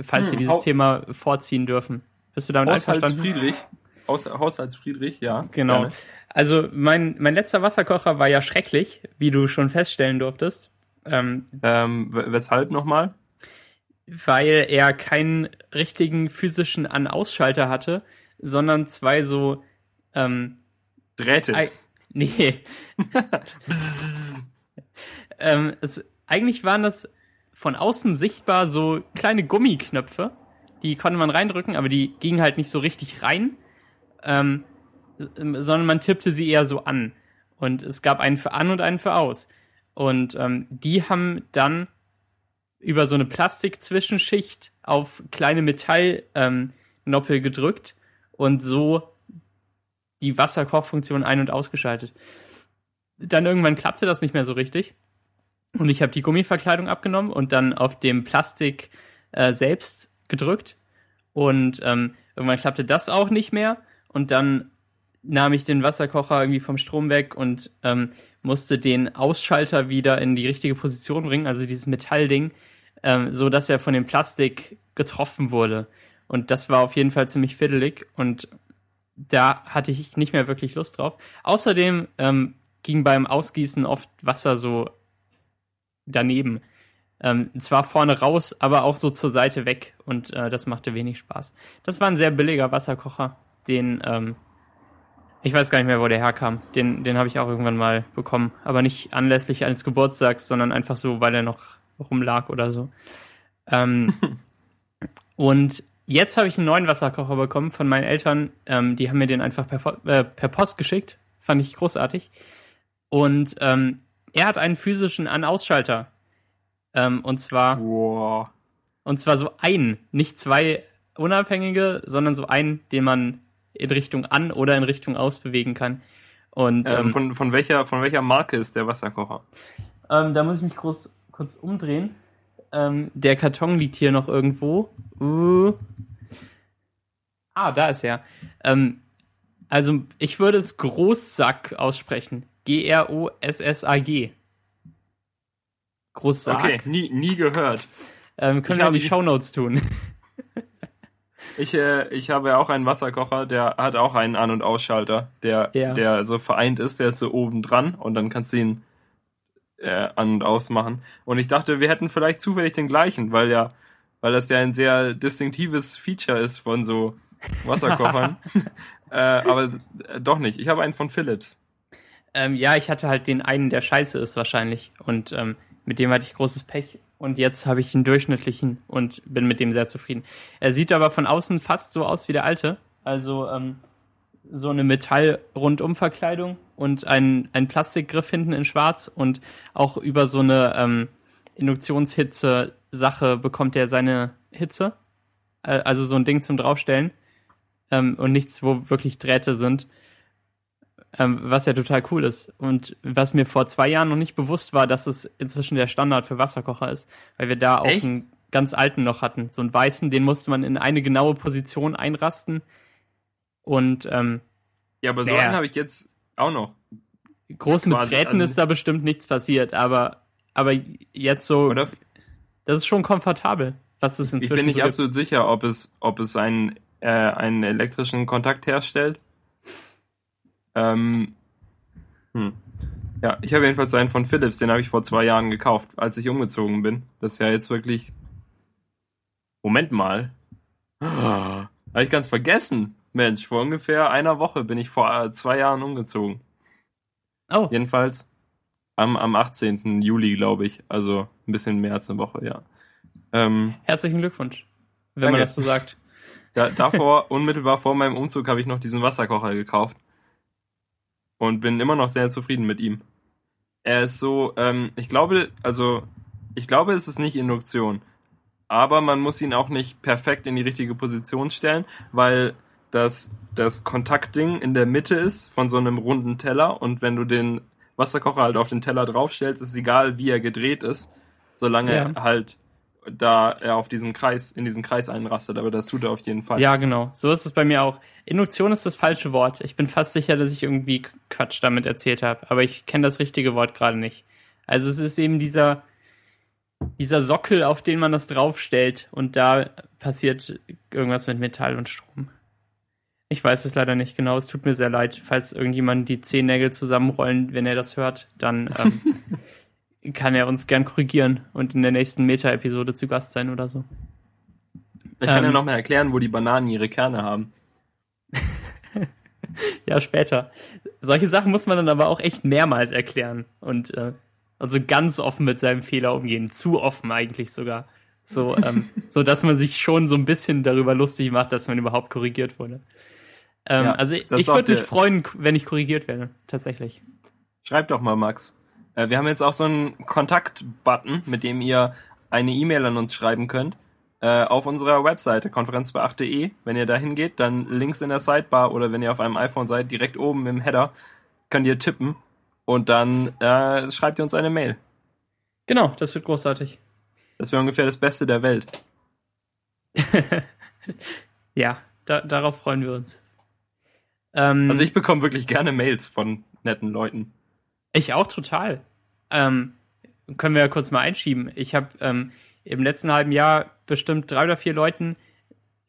falls hm, wir dieses Thema vorziehen dürfen. Bist du damit einverstanden? Friedrich. Haushaltsfriedrich, ja. Genau. Gerne. Also mein, mein letzter Wasserkocher war ja schrecklich, wie du schon feststellen durftest. Ähm, ähm, weshalb nochmal? Weil er keinen richtigen physischen An-Ausschalter hatte, sondern zwei so ähm, Drähte. Nee. <laughs> ähm, es, eigentlich waren das von außen sichtbar so kleine Gummiknöpfe. Die konnte man reindrücken, aber die gingen halt nicht so richtig rein, ähm, sondern man tippte sie eher so an. Und es gab einen für an und einen für aus. Und ähm, die haben dann über so eine Plastikzwischenschicht auf kleine Metallnoppel ähm, gedrückt und so die Wasserkochfunktion ein- und ausgeschaltet. Dann irgendwann klappte das nicht mehr so richtig. Und ich habe die Gummiverkleidung abgenommen und dann auf dem Plastik äh, selbst gedrückt. Und ähm, irgendwann klappte das auch nicht mehr. Und dann nahm ich den Wasserkocher irgendwie vom Strom weg und ähm, musste den Ausschalter wieder in die richtige Position bringen, also dieses Metallding, ähm, so dass er von dem Plastik getroffen wurde. Und das war auf jeden Fall ziemlich fiddelig und da hatte ich nicht mehr wirklich Lust drauf. Außerdem ähm, ging beim Ausgießen oft Wasser so daneben. Ähm, zwar vorne raus, aber auch so zur Seite weg und äh, das machte wenig Spaß. Das war ein sehr billiger Wasserkocher, den ähm, ich weiß gar nicht mehr, wo der herkam. Den, den habe ich auch irgendwann mal bekommen, aber nicht anlässlich eines Geburtstags, sondern einfach so, weil er noch rumlag oder so. Ähm, <laughs> und Jetzt habe ich einen neuen Wasserkocher bekommen von meinen Eltern. Ähm, die haben mir den einfach per, äh, per Post geschickt. Fand ich großartig. Und ähm, er hat einen physischen An-Ausschalter. Ähm, und zwar. Wow. Und zwar so einen, nicht zwei unabhängige, sondern so einen, den man in Richtung an oder in Richtung aus bewegen kann. Und ähm, ähm von, von welcher von welcher Marke ist der Wasserkocher? Ähm, da muss ich mich groß, kurz umdrehen. Ähm, der Karton liegt hier noch irgendwo. Uh. Ah, da ist er. Ähm, also, ich würde es Großsack aussprechen. G-R-O-S-S-A-G. Großsack. Okay, nie, nie gehört. Ähm, können wir in die Shownotes tun. <laughs> ich, äh, ich habe ja auch einen Wasserkocher, der hat auch einen An- und Ausschalter, der, ja. der so vereint ist, der ist so oben dran und dann kannst du ihn äh, an- und ausmachen. Und ich dachte, wir hätten vielleicht zufällig den gleichen, weil ja, weil das ja ein sehr distinktives Feature ist von so Wasserkochern. <laughs> äh, aber äh, doch nicht. Ich habe einen von Philips. Ähm, ja, ich hatte halt den einen, der scheiße ist wahrscheinlich. Und ähm, mit dem hatte ich großes Pech. Und jetzt habe ich einen durchschnittlichen und bin mit dem sehr zufrieden. Er sieht aber von außen fast so aus wie der alte. Also ähm, so eine Metall-Rundumverkleidung und ein, ein Plastikgriff hinten in schwarz und auch über so eine ähm, Induktionshitze-Sache bekommt er seine Hitze. Äh, also so ein Ding zum Draufstellen ähm, und nichts, wo wirklich Drähte sind. Ähm, was ja total cool ist. Und was mir vor zwei Jahren noch nicht bewusst war, dass es inzwischen der Standard für Wasserkocher ist, weil wir da auch Echt? einen ganz alten noch hatten. So einen weißen, den musste man in eine genaue Position einrasten und ähm, ja, aber so einen habe ich jetzt auch noch. groß mit Drähten ist da bestimmt nichts passiert, aber, aber jetzt so, Oder? das ist schon komfortabel. Was ist inzwischen ich bin nicht so absolut sicher, ob es, ob es einen, äh, einen elektrischen Kontakt herstellt. Ähm, hm. Ja, ich habe jedenfalls einen von Philips, den habe ich vor zwei Jahren gekauft, als ich umgezogen bin. Das ist ja jetzt wirklich. Moment mal. Oh, habe ich ganz vergessen. Mensch, vor ungefähr einer Woche bin ich vor äh, zwei Jahren umgezogen. Oh. Jedenfalls am, am 18. Juli, glaube ich. Also ein bisschen mehr als eine Woche, ja. Ähm, Herzlichen Glückwunsch, wenn danke. man das so sagt. Ja, davor, unmittelbar vor meinem Umzug, habe ich noch diesen Wasserkocher gekauft. Und bin immer noch sehr zufrieden mit ihm. Er ist so, ähm, ich glaube, also, ich glaube, es ist nicht Induktion. Aber man muss ihn auch nicht perfekt in die richtige Position stellen, weil das, das Kontaktding in der Mitte ist von so einem runden Teller und wenn du den Wasserkocher halt auf den Teller draufstellst, ist egal, wie er gedreht ist, solange ja. er halt da er auf diesen Kreis, in diesen Kreis einrastet, aber das tut er auf jeden Fall. Ja, genau. So ist es bei mir auch. Induktion ist das falsche Wort. Ich bin fast sicher, dass ich irgendwie Quatsch damit erzählt habe, aber ich kenne das richtige Wort gerade nicht. Also es ist eben dieser, dieser Sockel, auf den man das draufstellt und da passiert irgendwas mit Metall und Strom. Ich weiß es leider nicht genau. Es tut mir sehr leid, falls irgendjemand die Zehennägel zusammenrollen, wenn er das hört, dann ähm, <laughs> kann er uns gern korrigieren und in der nächsten Meta-Episode zu Gast sein oder so. Ich kann ähm, ja noch mal erklären, wo die Bananen ihre Kerne haben. <laughs> ja, später. Solche Sachen muss man dann aber auch echt mehrmals erklären und äh, also ganz offen mit seinem Fehler umgehen. Zu offen eigentlich sogar. So, ähm, <laughs> so dass man sich schon so ein bisschen darüber lustig macht, dass man überhaupt korrigiert wurde. Ähm, ja, also ich würde mich freuen, wenn ich korrigiert werde, tatsächlich. Schreibt doch mal, Max. Äh, wir haben jetzt auch so einen Kontakt-Button, mit dem ihr eine E-Mail an uns schreiben könnt. Äh, auf unserer Webseite konferenzbeacht.de. Wenn ihr da hingeht, dann links in der Sidebar oder wenn ihr auf einem iPhone seid, direkt oben im Header, könnt ihr tippen und dann äh, schreibt ihr uns eine Mail. Genau, das wird großartig. Das wäre ungefähr das Beste der Welt. <laughs> ja, da, darauf freuen wir uns. Ähm, also ich bekomme wirklich gerne Mails von netten Leuten. Ich auch total. Ähm, können wir ja kurz mal einschieben. Ich habe ähm, im letzten halben Jahr bestimmt drei oder vier Leuten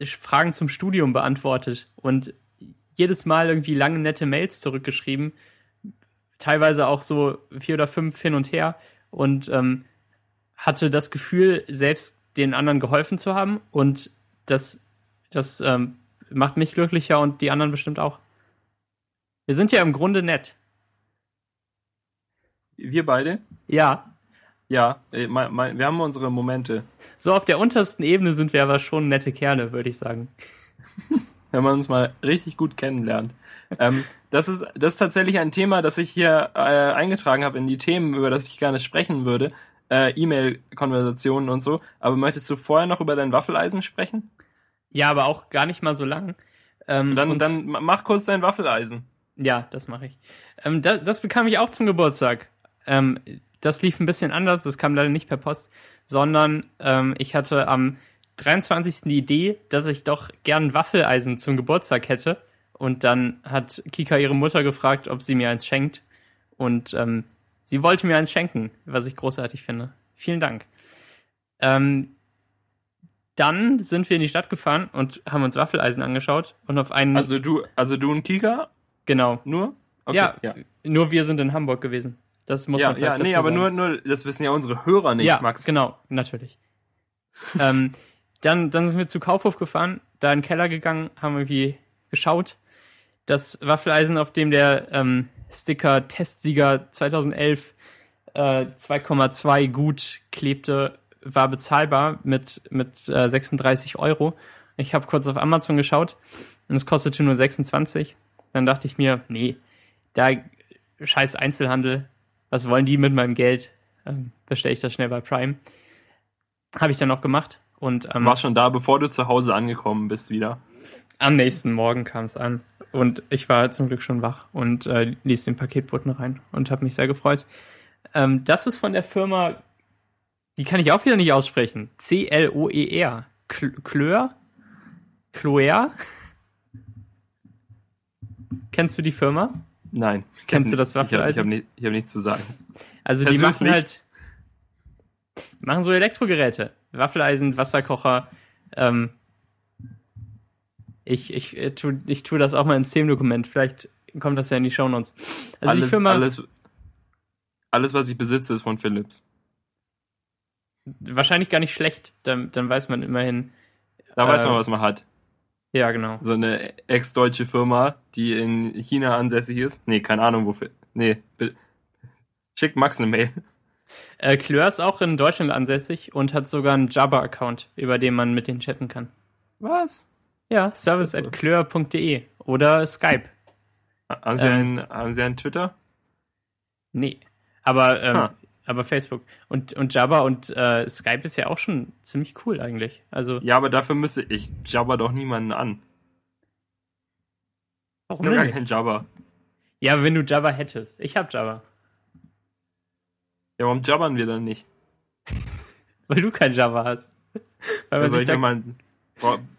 Fragen zum Studium beantwortet und jedes Mal irgendwie lange nette Mails zurückgeschrieben, teilweise auch so vier oder fünf hin und her und ähm, hatte das Gefühl, selbst den anderen geholfen zu haben und das, das ähm, macht mich glücklicher und die anderen bestimmt auch. Wir sind ja im Grunde nett. Wir beide? Ja. Ja, äh, wir haben unsere Momente. So auf der untersten Ebene sind wir aber schon nette Kerle, würde ich sagen. <laughs> Wenn man uns mal richtig gut kennenlernt. ähm, das, ist, das ist tatsächlich ein Thema, das ich hier äh, eingetragen habe in die Themen, über das ich gerne sprechen würde. Äh, E-Mail-Konversationen und so. Aber möchtest du vorher noch über dein Waffeleisen sprechen? Ja, aber auch gar nicht mal so lang. Ähm, dann, dann mach kurz dein Waffeleisen. Ja, das mache ich. Ähm, das, das, bekam ich auch zum Geburtstag. Ähm, das lief ein bisschen anders, das kam leider nicht per Post, sondern ähm, ich hatte am 23. die Idee, dass ich doch gern Waffeleisen zum Geburtstag hätte. Und dann hat Kika ihre Mutter gefragt, ob sie mir eins schenkt. Und ähm, sie wollte mir eins schenken, was ich großartig finde. Vielen Dank. Ähm, dann sind wir in die Stadt gefahren und haben uns Waffeleisen angeschaut und auf einen. Also du, also du und Kika Genau. Nur? Okay, ja, ja, nur wir sind in Hamburg gewesen. Das muss ja, man vielleicht Ja, nee, aber sagen. nur, nur, das wissen ja unsere Hörer nicht, ja, Max. genau, natürlich. ähm, dann, dann sind wir zu Kaufhof gefahren, da in den Keller gegangen, haben irgendwie geschaut. Das Waffeleisen, auf dem der ähm, Sticker Testsieger 2011 äh, 2,2 gut klebte, war bezahlbar mit, mit äh, 36 Euro. Ich habe kurz auf Amazon geschaut und es kostete nur 26. Dann dachte ich mir, nee, da scheiß Einzelhandel, was wollen die mit meinem Geld? Ähm, bestelle ich das schnell bei Prime. Habe ich dann noch gemacht. Und, ähm, Warst schon da, bevor du zu Hause angekommen bist wieder? Am nächsten Morgen kam es an. Und ich war zum Glück schon wach und äh, ließ den Paketboten rein und habe mich sehr gefreut. Ähm, das ist von der Firma, die kann ich auch wieder nicht aussprechen. C-L-O-E-R. Cleur? Cloer? Kennst du die Firma? Nein. Kennst du das Waffeleisen? Ich habe hab, nicht, hab nichts zu sagen. Also die machen halt, die machen so Elektrogeräte. Waffeleisen, Wasserkocher. Ähm, ich, ich, ich, äh, tu, ich tue das auch mal ins Themendokument. Vielleicht kommt das ja in die Shownotes. Also alles, Firma, alles, alles, was ich besitze, ist von Philips. Wahrscheinlich gar nicht schlecht. Dann, dann weiß man immerhin. Da äh, weiß man, äh, was man hat. Ja, genau. So eine ex-deutsche Firma, die in China ansässig ist. Nee, keine Ahnung wofür. Nee, schickt Max eine Mail. Äh, Klör ist auch in Deutschland ansässig und hat sogar einen Jabba-Account, über den man mit denen chatten kann. Was? Ja, service at klör.de oder Skype. Haben Sie, ähm, einen, haben Sie einen Twitter? Nee, aber, ähm, aber Facebook. Und, und Jabba und äh, Skype ist ja auch schon ziemlich cool eigentlich. Also, ja, aber dafür müsste ich Jabba doch niemanden an. Warum ich denn? gar kein Jabba. Ja, wenn du Jabba hättest. Ich hab Jabba. Ja, warum jabbern wir dann nicht? <laughs> Weil du kein Java hast. <laughs> Weil man da mein,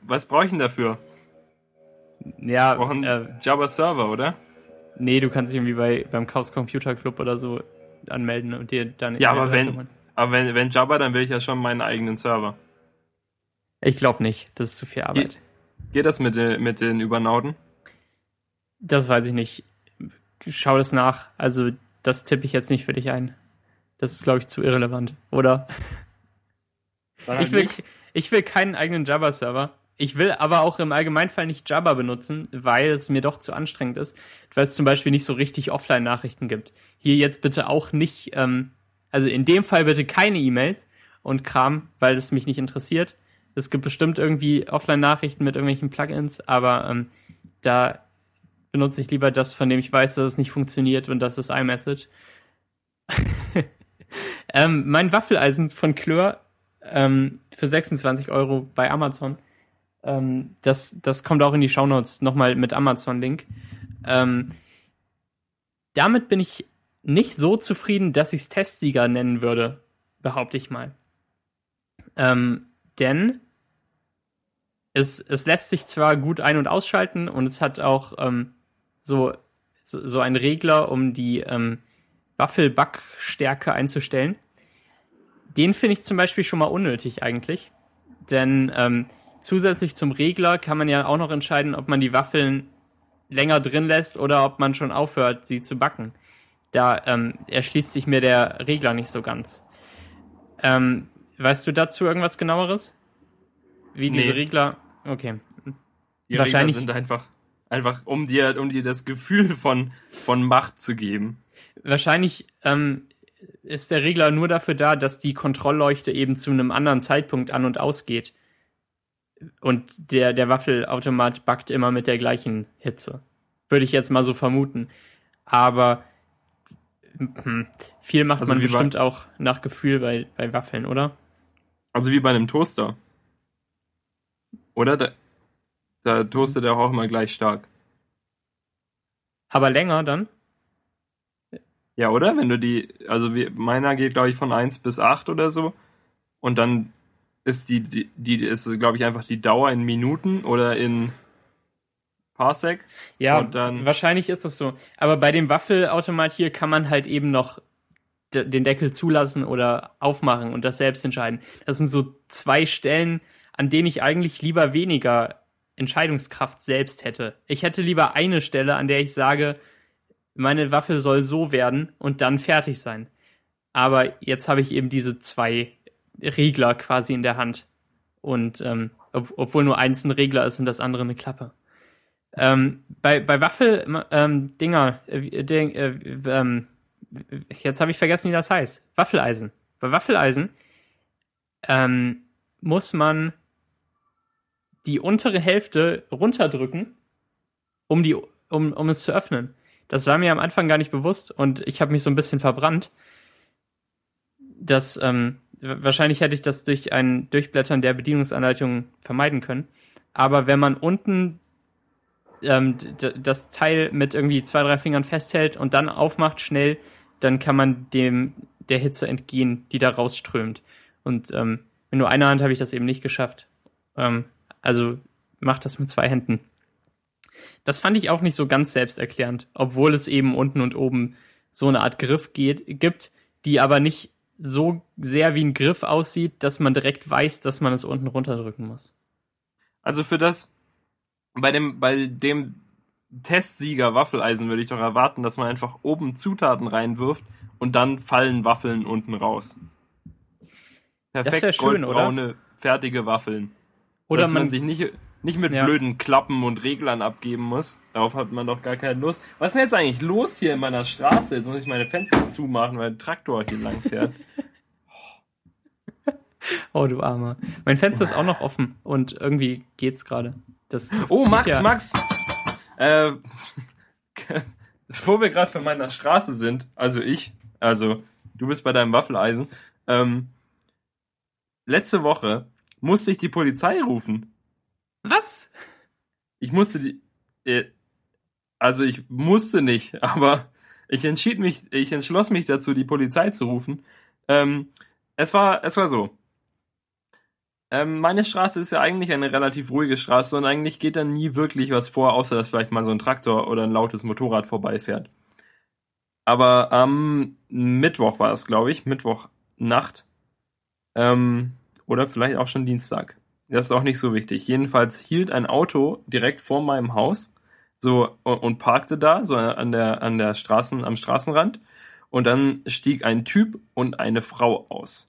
was brauche ich denn dafür? Ja, brauchen äh, Java Server, oder? Nee, du kannst dich irgendwie bei, beim Chaos Computer Club oder so anmelden und dir dann. Ja, aber wenn, aber wenn, wenn Java, dann will ich ja schon meinen eigenen Server. Ich glaube nicht, das ist zu viel Arbeit. Ge geht das mit, mit den Übernauten? Das weiß ich nicht. Schau das nach. Also, das tippe ich jetzt nicht für dich ein. Das ist, glaube ich, zu irrelevant, oder? Ich will, ich will keinen eigenen Java-Server. Ich will aber auch im Allgemeinfall nicht Java benutzen, weil es mir doch zu anstrengend ist, weil es zum Beispiel nicht so richtig Offline-Nachrichten gibt. Hier jetzt bitte auch nicht, ähm, also in dem Fall bitte keine E-Mails und Kram, weil es mich nicht interessiert. Es gibt bestimmt irgendwie Offline-Nachrichten mit irgendwelchen Plugins, aber ähm, da benutze ich lieber das, von dem ich weiß, dass es nicht funktioniert und das ist iMessage. <laughs> Ähm, mein Waffeleisen von Klör ähm, für 26 Euro bei Amazon. Ähm, das, das kommt auch in die Shownotes nochmal mit Amazon-Link. Ähm, damit bin ich nicht so zufrieden, dass ich es Testsieger nennen würde, behaupte ich mal. Ähm, denn es, es lässt sich zwar gut ein- und ausschalten und es hat auch ähm, so, so, einen Regler, um die ähm, Waffelbackstärke einzustellen. Den finde ich zum Beispiel schon mal unnötig eigentlich. Denn ähm, zusätzlich zum Regler kann man ja auch noch entscheiden, ob man die Waffeln länger drin lässt oder ob man schon aufhört, sie zu backen. Da ähm, erschließt sich mir der Regler nicht so ganz. Ähm, weißt du dazu irgendwas genaueres? Wie nee. diese Regler? Okay. Die Wahrscheinlich Regler sind einfach, einfach um dir, um dir das Gefühl von, von Macht zu geben. Wahrscheinlich ähm, ist der Regler nur dafür da, dass die Kontrollleuchte eben zu einem anderen Zeitpunkt an und ausgeht. Und der, der Waffelautomat backt immer mit der gleichen Hitze. Würde ich jetzt mal so vermuten. Aber hm, viel macht also man bestimmt auch nach Gefühl bei, bei Waffeln, oder? Also wie bei einem Toaster. Oder? Da, da toastet er auch immer gleich stark. Aber länger dann? Ja, oder? Wenn du die, also wie, meiner geht, glaube ich, von 1 bis 8 oder so. Und dann ist die, die, die ist, glaube ich, einfach die Dauer in Minuten oder in Parsec. Ja, und dann wahrscheinlich ist das so. Aber bei dem Waffelautomat hier kann man halt eben noch den Deckel zulassen oder aufmachen und das selbst entscheiden. Das sind so zwei Stellen, an denen ich eigentlich lieber weniger Entscheidungskraft selbst hätte. Ich hätte lieber eine Stelle, an der ich sage, meine Waffe soll so werden und dann fertig sein. Aber jetzt habe ich eben diese zwei Regler quasi in der Hand. Und ähm, ob, obwohl nur eins ein Regler ist und das andere eine Klappe. Ähm, bei, bei Waffel, ähm, Dinger, äh, de, äh, ähm, jetzt habe ich vergessen, wie das heißt. Waffeleisen. Bei Waffeleisen ähm, muss man die untere Hälfte runterdrücken, um, die, um, um es zu öffnen. Das war mir am Anfang gar nicht bewusst und ich habe mich so ein bisschen verbrannt. Das, ähm, wahrscheinlich hätte ich das durch ein Durchblättern der Bedienungsanleitung vermeiden können. Aber wenn man unten ähm, das Teil mit irgendwie zwei, drei Fingern festhält und dann aufmacht schnell, dann kann man dem der Hitze entgehen, die da rausströmt. Und ähm, mit nur einer Hand habe ich das eben nicht geschafft. Ähm, also macht das mit zwei Händen. Das fand ich auch nicht so ganz selbsterklärend, obwohl es eben unten und oben so eine Art Griff geht, gibt, die aber nicht so sehr wie ein Griff aussieht, dass man direkt weiß, dass man es unten runterdrücken muss. Also für das, bei dem, bei dem Testsieger Waffeleisen würde ich doch erwarten, dass man einfach oben Zutaten reinwirft und dann fallen Waffeln unten raus. Perfekt das schön, goldbraune, oder? fertige Waffeln. Oder dass man, man sich nicht, nicht mit ja. blöden Klappen und Reglern abgeben muss. Darauf hat man doch gar keine Lust. Was ist denn jetzt eigentlich los hier in meiner Straße? Jetzt muss ich meine Fenster zumachen, weil ein Traktor hier lang fährt. <laughs> oh, du Armer. Mein Fenster ist auch noch offen und irgendwie geht's gerade. Das, das oh, Max, ja. Max! Äh, <laughs> wo wir gerade bei meiner Straße sind, also ich, also du bist bei deinem Waffeleisen, ähm, letzte Woche musste ich die Polizei rufen. Was? Ich musste die. Äh, also ich musste nicht, <laughs> aber ich entschied mich, ich entschloss mich dazu, die Polizei zu rufen. Ähm, es war, es war so. Ähm, meine Straße ist ja eigentlich eine relativ ruhige Straße und eigentlich geht da nie wirklich was vor, außer dass vielleicht mal so ein Traktor oder ein lautes Motorrad vorbeifährt. Aber am Mittwoch war es, glaube ich, Mittwochnacht. Ähm, oder vielleicht auch schon Dienstag. Das ist auch nicht so wichtig. Jedenfalls hielt ein Auto direkt vor meinem Haus so und parkte da so an der an der Straßen am Straßenrand und dann stieg ein Typ und eine Frau aus.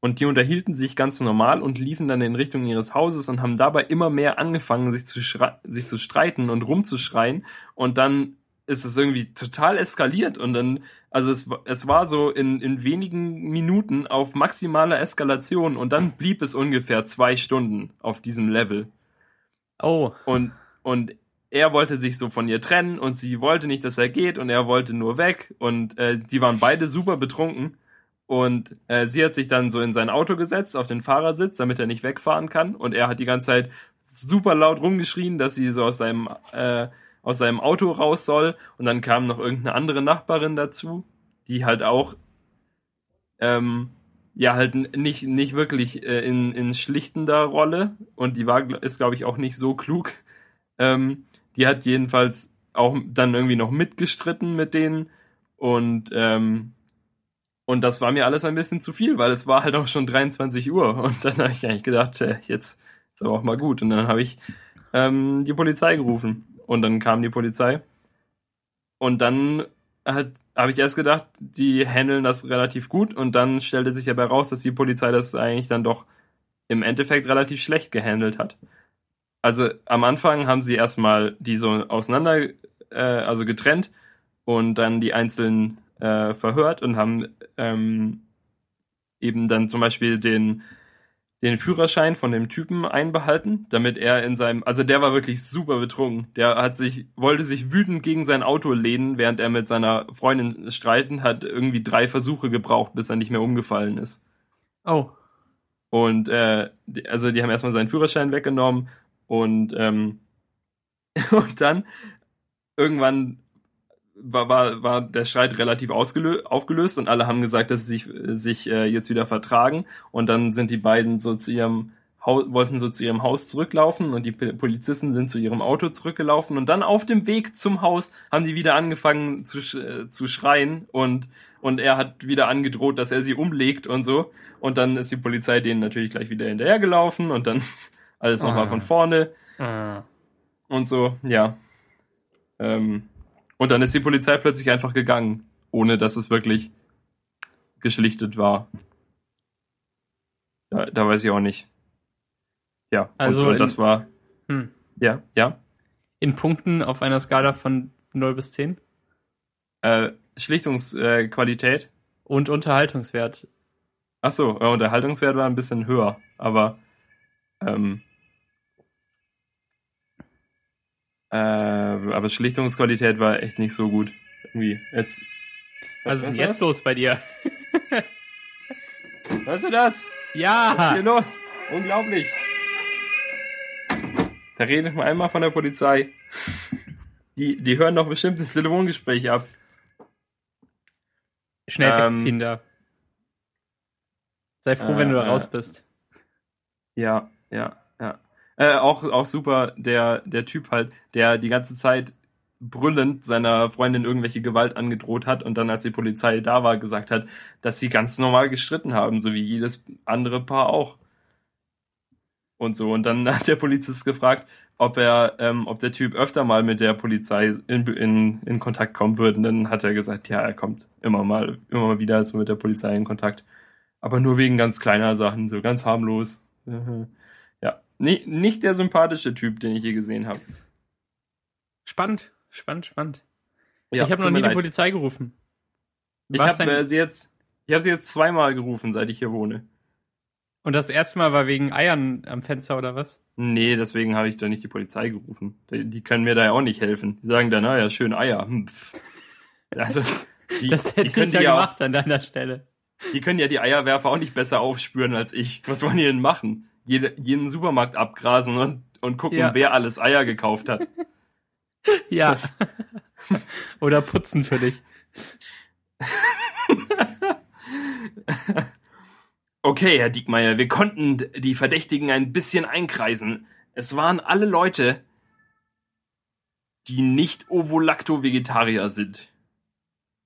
Und die unterhielten sich ganz normal und liefen dann in Richtung ihres Hauses und haben dabei immer mehr angefangen, sich zu, sich zu streiten und rumzuschreien. Und dann ist es irgendwie total eskaliert und dann, also es, es war so in, in wenigen Minuten auf maximaler Eskalation und dann blieb es ungefähr zwei Stunden auf diesem Level. Oh. Und, und er wollte sich so von ihr trennen und sie wollte nicht, dass er geht und er wollte nur weg und äh, die waren beide super betrunken und äh, sie hat sich dann so in sein Auto gesetzt, auf den Fahrersitz, damit er nicht wegfahren kann und er hat die ganze Zeit super laut rumgeschrien, dass sie so aus seinem äh, aus seinem Auto raus soll. Und dann kam noch irgendeine andere Nachbarin dazu, die halt auch ähm, ja halt nicht nicht wirklich äh, in in schlichtender Rolle. Und die war ist glaube ich auch nicht so klug. Ähm, die hat jedenfalls auch dann irgendwie noch mitgestritten mit denen. Und ähm, und das war mir alles ein bisschen zu viel, weil es war halt auch schon 23 Uhr. Und dann habe ich eigentlich gedacht, äh, jetzt ist aber auch mal gut. Und dann habe ich ähm, die Polizei gerufen und dann kam die Polizei. Und dann habe ich erst gedacht, die handeln das relativ gut. Und dann stellte sich aber raus, dass die Polizei das eigentlich dann doch im Endeffekt relativ schlecht gehandelt hat. Also am Anfang haben sie erstmal die so auseinander, äh, also getrennt und dann die einzelnen äh, verhört und haben ähm, eben dann zum Beispiel den den Führerschein von dem Typen einbehalten, damit er in seinem, also der war wirklich super betrunken. Der hat sich, wollte sich wütend gegen sein Auto lehnen, während er mit seiner Freundin streiten, hat irgendwie drei Versuche gebraucht, bis er nicht mehr umgefallen ist. Oh. Und äh, also die haben erstmal seinen Führerschein weggenommen und ähm, <laughs> und dann irgendwann war, war, war der Streit relativ aufgelöst und alle haben gesagt, dass sie sich, sich äh, jetzt wieder vertragen. Und dann sind die beiden so zu ihrem Haus, wollten so zu ihrem Haus zurücklaufen und die Polizisten sind zu ihrem Auto zurückgelaufen und dann auf dem Weg zum Haus haben die wieder angefangen zu, äh, zu schreien und und er hat wieder angedroht, dass er sie umlegt und so. Und dann ist die Polizei denen natürlich gleich wieder hinterhergelaufen und dann <laughs> alles nochmal ah. von vorne. Ah. Und so, ja. Ähm, und dann ist die Polizei plötzlich einfach gegangen, ohne dass es wirklich geschlichtet war. Da, da weiß ich auch nicht. Ja, also und, und das war. Hm. Ja, ja. In Punkten auf einer Skala von 0 bis 10? Äh, Schlichtungsqualität. Äh, und Unterhaltungswert. Ach so, Unterhaltungswert war ein bisschen höher, aber ähm, Äh, aber Schlichtungsqualität war echt nicht so gut. Irgendwie. Jetzt. Was ist denn jetzt los bei dir? <laughs> Hörst du das? Ja! Was ist hier los? Unglaublich. Da redet man einmal von der Polizei. Die, die hören doch bestimmt das Telefongespräch ab. Schnell ähm, wegziehen da. Sei froh, äh, wenn du da raus bist. Ja, ja. Äh, auch, auch super, der, der Typ halt, der die ganze Zeit brüllend seiner Freundin irgendwelche Gewalt angedroht hat und dann, als die Polizei da war, gesagt hat, dass sie ganz normal gestritten haben, so wie jedes andere Paar auch. Und so. Und dann <laughs> hat der Polizist gefragt, ob er, ähm, ob der Typ öfter mal mit der Polizei in, in, in Kontakt kommen würde. Und dann hat er gesagt, ja, er kommt immer mal, immer mal wieder so mit der Polizei in Kontakt. Aber nur wegen ganz kleiner Sachen, so ganz harmlos. Nee, nicht der sympathische Typ, den ich je gesehen habe. Spannend, spannend, spannend. Ja, ich habe noch nie die Polizei gerufen. Ich habe äh, sie jetzt, ich habe sie jetzt zweimal gerufen, seit ich hier wohne. Und das erste Mal war wegen Eiern am Fenster oder was? Nee, deswegen habe ich da nicht die Polizei gerufen. Die, die, können mir da ja auch nicht helfen. Die sagen dann, naja, schön Eier. Hm, also, <laughs> die, das hätte die können ich ja gemacht auch, an deiner Stelle. Die können ja die Eierwerfer auch nicht besser aufspüren als ich. Was wollen die denn machen? Jede, jeden Supermarkt abgrasen und, und gucken, ja. wer alles Eier gekauft hat. <laughs> Ja. <laughs> Oder putzen für dich. <laughs> Okay, Herr Diekmeyer, wir konnten die Verdächtigen ein bisschen einkreisen. Es waren alle Leute, die nicht Ovolacto-Vegetarier sind.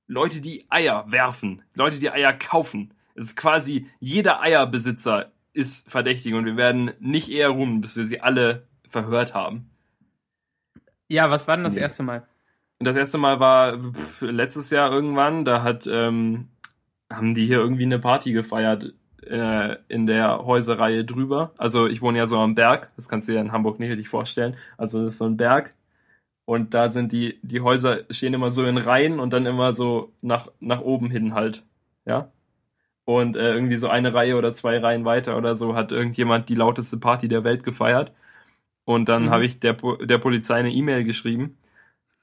Leute, die Eier werfen, Leute, die Eier kaufen. Es ist quasi jeder Eierbesitzer ist verdächtig und wir werden nicht eher ruhen, bis wir sie alle verhört haben. Ja, was war denn das erste Mal? Das erste Mal war letztes Jahr irgendwann, da hat ähm, haben die hier irgendwie eine Party gefeiert äh, in der Häuserreihe drüber. Also ich wohne ja so am Berg, das kannst du dir in Hamburg nicht richtig vorstellen. Also das ist so ein Berg und da sind die, die Häuser stehen immer so in Reihen und dann immer so nach, nach oben hin halt. Ja. Und äh, irgendwie so eine Reihe oder zwei Reihen weiter oder so hat irgendjemand die lauteste Party der Welt gefeiert. Und dann mhm. habe ich der, der Polizei eine E-Mail geschrieben.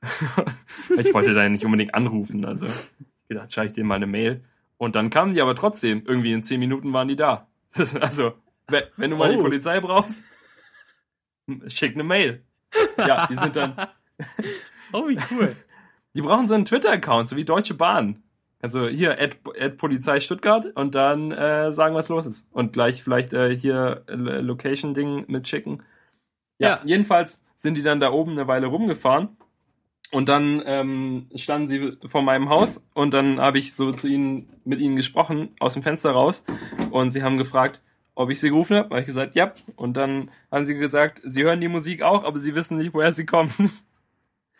<laughs> ich wollte da nicht unbedingt anrufen, also ich gedacht, schreibe ich dir mal eine Mail. Und dann kamen die aber trotzdem. Irgendwie in zehn Minuten waren die da. <laughs> also, wenn du mal oh. die Polizei brauchst, schick eine Mail. Ja, die sind dann. <laughs> oh, wie cool. Die brauchen so einen Twitter-Account, so wie Deutsche Bahn. Also hier, at, at Polizei Stuttgart und dann äh, sagen, was los ist. Und gleich vielleicht äh, hier äh, Location-Ding mitschicken. Ja, ja, jedenfalls sind die dann da oben eine Weile rumgefahren und dann ähm, standen sie vor meinem Haus und dann habe ich so zu ihnen mit ihnen gesprochen aus dem Fenster raus und sie haben gefragt, ob ich sie gerufen habe. Habe ich gesagt, ja. Und dann haben sie gesagt, sie hören die Musik auch, aber sie wissen nicht, woher sie kommen. <laughs>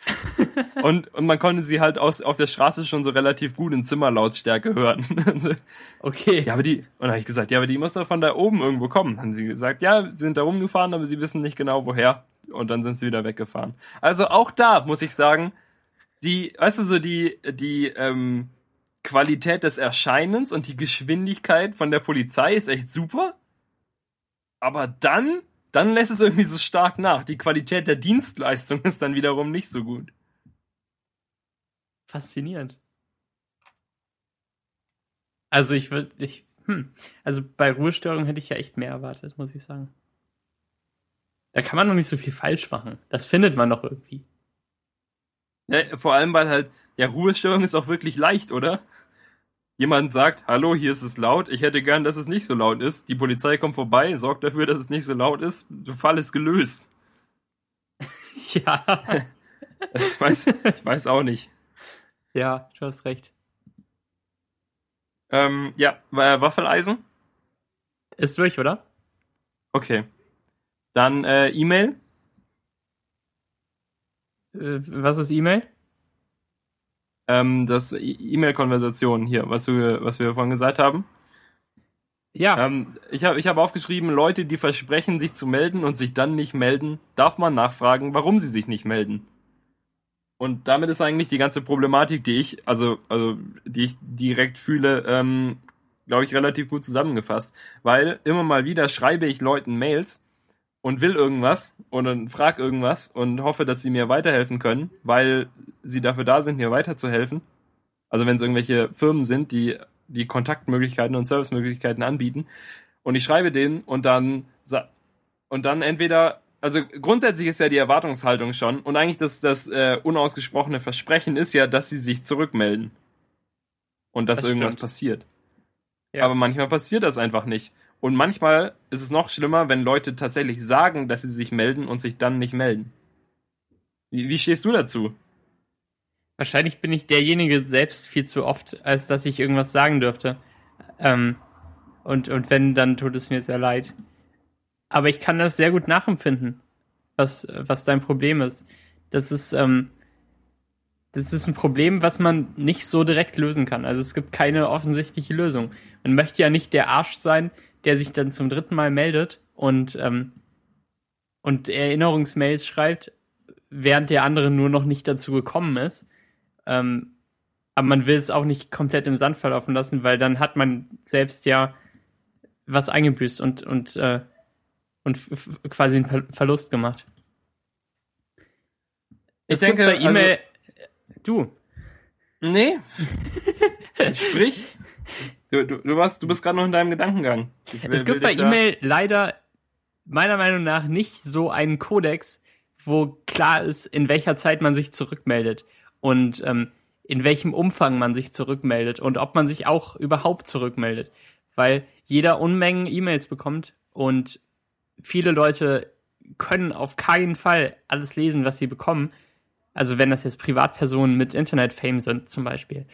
<laughs> und, und man konnte sie halt aus, auf der Straße schon so relativ gut in Zimmerlautstärke hören. <laughs> okay. Ja, aber die, und dann habe ich gesagt, ja, aber die muss doch von da oben irgendwo kommen. Haben sie gesagt, ja, sie sind da rumgefahren, aber sie wissen nicht genau woher und dann sind sie wieder weggefahren. Also auch da muss ich sagen, die, weißt du, so die, die ähm, Qualität des Erscheinens und die Geschwindigkeit von der Polizei ist echt super. Aber dann, dann lässt es irgendwie so stark nach. Die Qualität der Dienstleistung ist dann wiederum nicht so gut. Faszinierend. Also ich würde, ich, hm, also bei Ruhestörung hätte ich ja echt mehr erwartet, muss ich sagen. Da kann man noch nicht so viel falsch machen. Das findet man doch irgendwie. Ja, vor allem, weil halt, ja, Ruhestörung ist auch wirklich leicht, oder? Jemand sagt, hallo, hier ist es laut, ich hätte gern, dass es nicht so laut ist. Die Polizei kommt vorbei, sorgt dafür, dass es nicht so laut ist. Der Fall ist gelöst. <laughs> ja. <laughs> Das weiß, ich weiß auch nicht. Ja, du hast recht. Ähm, ja, Waffeleisen? Ist durch, oder? Okay. Dann äh, E-Mail. Äh, was ist E-Mail? Ähm, das e- E-Mail-Konversation hier, was, du, was wir vorhin gesagt haben. Ja. Ähm, ich habe ich hab aufgeschrieben, Leute, die versprechen, sich zu melden und sich dann nicht melden, darf man nachfragen, warum sie sich nicht melden. Und damit ist eigentlich die ganze Problematik, die ich, also, also die ich direkt fühle, ähm, glaube ich, relativ gut zusammengefasst. Weil immer mal wieder schreibe ich Leuten Mails und will irgendwas und dann frag irgendwas und hoffe, dass sie mir weiterhelfen können, weil sie dafür da sind, mir weiterzuhelfen. Also wenn es irgendwelche Firmen sind, die die Kontaktmöglichkeiten und Servicemöglichkeiten anbieten und ich schreibe denen und dann und dann entweder also grundsätzlich ist ja die Erwartungshaltung schon und eigentlich das das äh, unausgesprochene Versprechen ist ja, dass sie sich zurückmelden und dass das irgendwas stimmt. passiert. Ja. Aber manchmal passiert das einfach nicht. Und manchmal ist es noch schlimmer, wenn Leute tatsächlich sagen, dass sie sich melden und sich dann nicht melden. Wie, wie stehst du dazu? Wahrscheinlich bin ich derjenige selbst viel zu oft, als dass ich irgendwas sagen dürfte. Ähm, und, und wenn, dann tut es mir sehr leid. Aber ich kann das sehr gut nachempfinden, was, was dein Problem ist. Das ist, ähm, das ist ein Problem, was man nicht so direkt lösen kann. Also es gibt keine offensichtliche Lösung. Man möchte ja nicht der Arsch sein, der sich dann zum dritten Mal meldet und, ähm, und Erinnerungsmails schreibt, während der andere nur noch nicht dazu gekommen ist. Ähm, aber man will es auch nicht komplett im Sand verlaufen lassen, weil dann hat man selbst ja was eingebüßt und, und, äh, und quasi einen Verlust gemacht. Ich denke, bei E-Mail. Also, du. Nee. <laughs> Sprich. Du, du, du, warst, du bist gerade noch in deinem Gedankengang. Will, es gibt bei E-Mail leider meiner Meinung nach nicht so einen Kodex, wo klar ist, in welcher Zeit man sich zurückmeldet und ähm, in welchem Umfang man sich zurückmeldet und ob man sich auch überhaupt zurückmeldet. Weil jeder Unmengen E-Mails bekommt und viele Leute können auf keinen Fall alles lesen, was sie bekommen. Also wenn das jetzt Privatpersonen mit Internet-Fame sind zum Beispiel.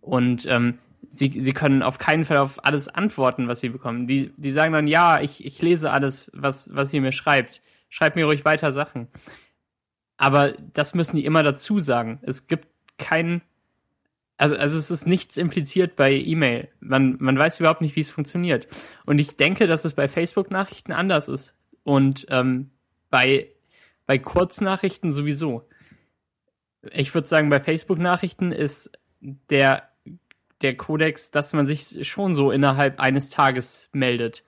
Und ähm, sie, sie können auf keinen Fall auf alles antworten, was sie bekommen. Die, die sagen dann, ja, ich, ich lese alles, was, was ihr mir schreibt. Schreibt mir ruhig weiter Sachen. Aber das müssen die immer dazu sagen. Es gibt keinen, also, also es ist nichts impliziert bei E-Mail. Man, man weiß überhaupt nicht, wie es funktioniert. Und ich denke, dass es bei Facebook-Nachrichten anders ist. Und ähm, bei, bei Kurznachrichten sowieso. Ich würde sagen, bei Facebook-Nachrichten ist der der Kodex, dass man sich schon so innerhalb eines Tages meldet.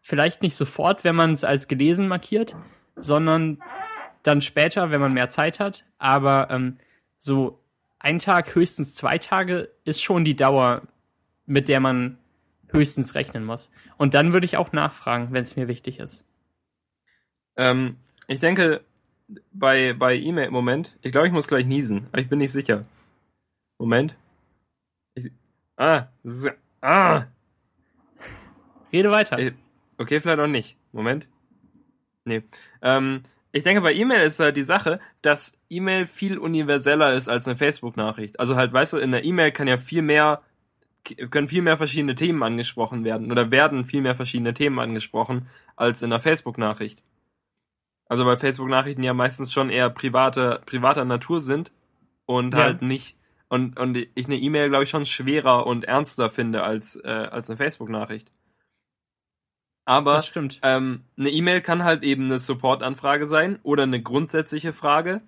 Vielleicht nicht sofort, wenn man es als gelesen markiert, sondern dann später, wenn man mehr Zeit hat. Aber ähm, so ein Tag, höchstens zwei Tage ist schon die Dauer, mit der man höchstens rechnen muss. Und dann würde ich auch nachfragen, wenn es mir wichtig ist. Ähm, ich denke, bei, bei E-Mail im Moment, ich glaube, ich muss gleich niesen, aber ich bin nicht sicher. Moment. Ah, ah. Rede weiter. Okay, vielleicht auch nicht. Moment. Nee. Ähm, ich denke, bei E-Mail ist halt die Sache, dass E-Mail viel universeller ist als eine Facebook-Nachricht. Also halt, weißt du, in der E-Mail kann ja viel mehr, können viel mehr verschiedene Themen angesprochen werden oder werden viel mehr verschiedene Themen angesprochen als in der Facebook-Nachricht. Also weil Facebook-Nachrichten ja meistens schon eher private, privater Natur sind und ja. halt nicht und, und ich eine E-Mail, glaube ich, schon schwerer und ernster finde als, äh, als eine Facebook-Nachricht. Aber ähm, eine E-Mail kann halt eben eine Support-Anfrage sein oder eine grundsätzliche Frage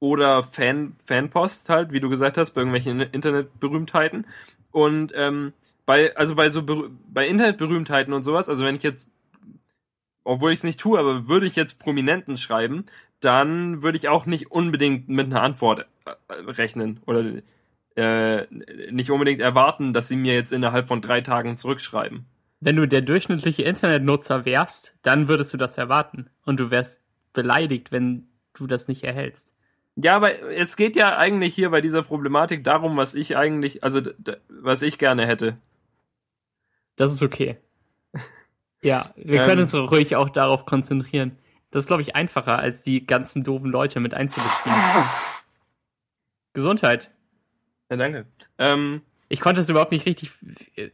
oder Fan, Fanpost halt, wie du gesagt hast, bei irgendwelchen Internetberühmtheiten. Und ähm, bei, also bei so bei Internetberühmtheiten und sowas, also wenn ich jetzt, obwohl ich es nicht tue, aber würde ich jetzt Prominenten schreiben, dann würde ich auch nicht unbedingt mit einer Antwort äh, rechnen oder äh, nicht unbedingt erwarten, dass sie mir jetzt innerhalb von drei Tagen zurückschreiben. Wenn du der durchschnittliche Internetnutzer wärst, dann würdest du das erwarten. Und du wärst beleidigt, wenn du das nicht erhältst. Ja, aber es geht ja eigentlich hier bei dieser Problematik darum, was ich eigentlich, also was ich gerne hätte. Das ist okay. <laughs> Ja, wir können ähm, uns ruhig auch darauf konzentrieren. Das ist, glaube ich, einfacher, als die ganzen doofen Leute mit einzubeziehen. <laughs> Gesundheit. Ja, danke. Ähm, ich konnte es überhaupt nicht richtig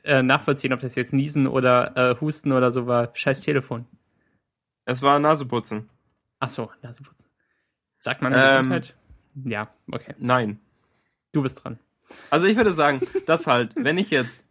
äh, nachvollziehen, ob das jetzt Niesen oder äh, Husten oder so war. Scheiß Telefon. Es war Naseputzen. Ach so, Naseputzen. Sagt man ähm, Gesundheit? Ja, okay. Nein. Du bist dran. Also ich würde sagen, dass halt, wenn ich jetzt,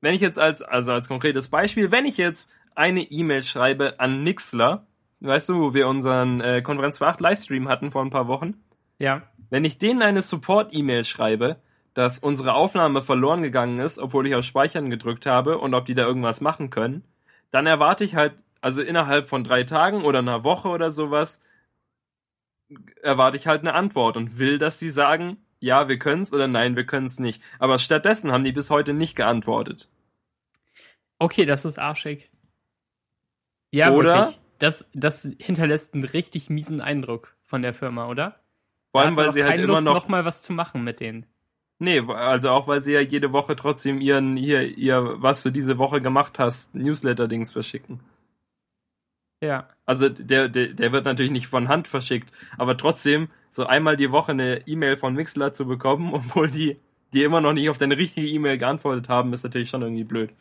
wenn ich jetzt als, also als konkretes Beispiel, wenn ich jetzt eine E-Mail schreibe an Nixler, weißt du, wo wir unseren äh, Konferenz für 8 Livestream hatten vor ein paar Wochen? Ja. Wenn ich denen eine Support-E-Mail schreibe, dass unsere Aufnahme verloren gegangen ist, obwohl ich auf Speichern gedrückt habe und ob die da irgendwas machen können, dann erwarte ich halt, also innerhalb von drei Tagen oder einer Woche oder sowas, erwarte ich halt eine Antwort und will, dass die sagen, ja, wir können's oder nein, wir können's nicht. Aber stattdessen haben die bis heute nicht geantwortet. Okay, das ist arschig. Ja, oder? Wirklich. Das, das hinterlässt einen richtig miesen Eindruck von der Firma, oder? Vor allem, weil sie halt immer Lust, noch, noch mal was zu machen mit denen. Nee, also auch weil sie ja jede Woche trotzdem ihren, ihr, ihr, was du diese Woche gemacht hast, Newsletter-Dings verschicken. Ja. Also der, der, der wird natürlich nicht von Hand verschickt, aber trotzdem so einmal die Woche eine E-Mail von Mixler zu bekommen, <laughs> obwohl die, die immer noch nicht auf deine richtige E-Mail geantwortet haben, ist natürlich schon irgendwie blöd.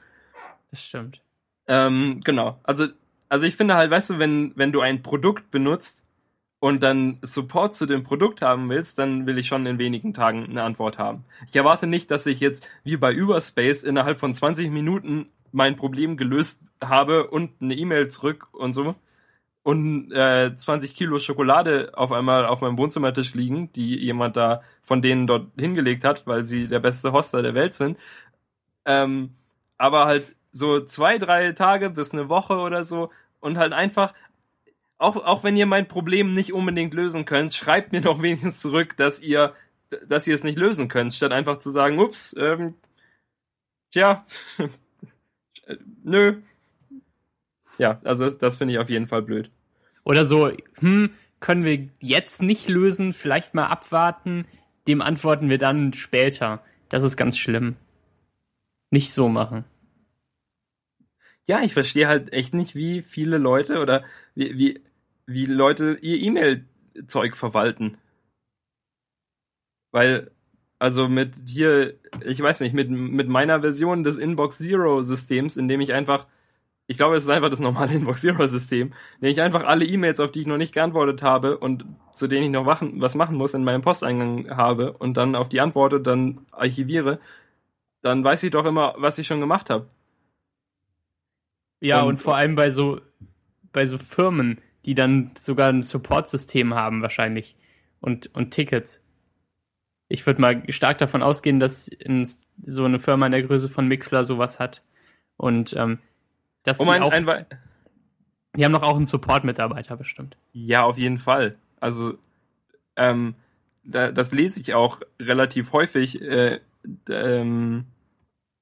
Das stimmt. Ähm, genau. Also, also ich finde halt, weißt du, wenn, wenn du ein Produkt benutzt, und dann Support zu dem Produkt haben willst, dann will ich schon in wenigen Tagen eine Antwort haben. Ich erwarte nicht, dass ich jetzt wie bei Überspace innerhalb von 20 Minuten mein Problem gelöst habe und eine E-Mail zurück und so und äh, 20 Kilo Schokolade auf einmal auf meinem Wohnzimmertisch liegen, die jemand da von denen dort hingelegt hat, weil sie der beste Hoster der Welt sind. Ähm, aber halt so zwei, drei Tage bis eine Woche oder so und halt einfach auch, auch wenn ihr mein Problem nicht unbedingt lösen könnt, schreibt mir <laughs> doch wenigstens zurück, dass ihr, dass ihr es nicht lösen könnt, statt einfach zu sagen, ups, ähm, tja, <laughs> nö. Ja, also das, das finde ich auf jeden Fall blöd. Oder so, hm, können wir jetzt nicht lösen, vielleicht mal abwarten, dem antworten wir dann später. Das ist ganz schlimm. Nicht so machen. Ja, ich verstehe halt echt nicht, wie viele Leute oder wie, wie wie Leute ihr E-Mail-Zeug verwalten. Weil, also mit hier, ich weiß nicht, mit, mit meiner Version des Inbox Zero Systems, in dem ich einfach, ich glaube, es ist einfach das normale <laughs> Inbox Zero System, in dem ich einfach alle E-Mails, auf die ich noch nicht geantwortet habe und zu denen ich noch machen, was machen muss, in meinem Posteingang habe und dann auf die Antworten dann archiviere, dann weiß ich doch immer, was ich schon gemacht habe. Ja, und, und vor allem bei so, bei so Firmen, die dann sogar ein Support-System haben wahrscheinlich und, und Tickets. Ich würde mal stark davon ausgehen, dass so eine Firma in der Größe von Mixler sowas hat. Und ähm, das um ein, auch, ein, die haben doch auch einen Support-Mitarbeiter bestimmt. Ja, auf jeden Fall. Also ähm, da, das lese ich auch relativ häufig. Äh, ähm,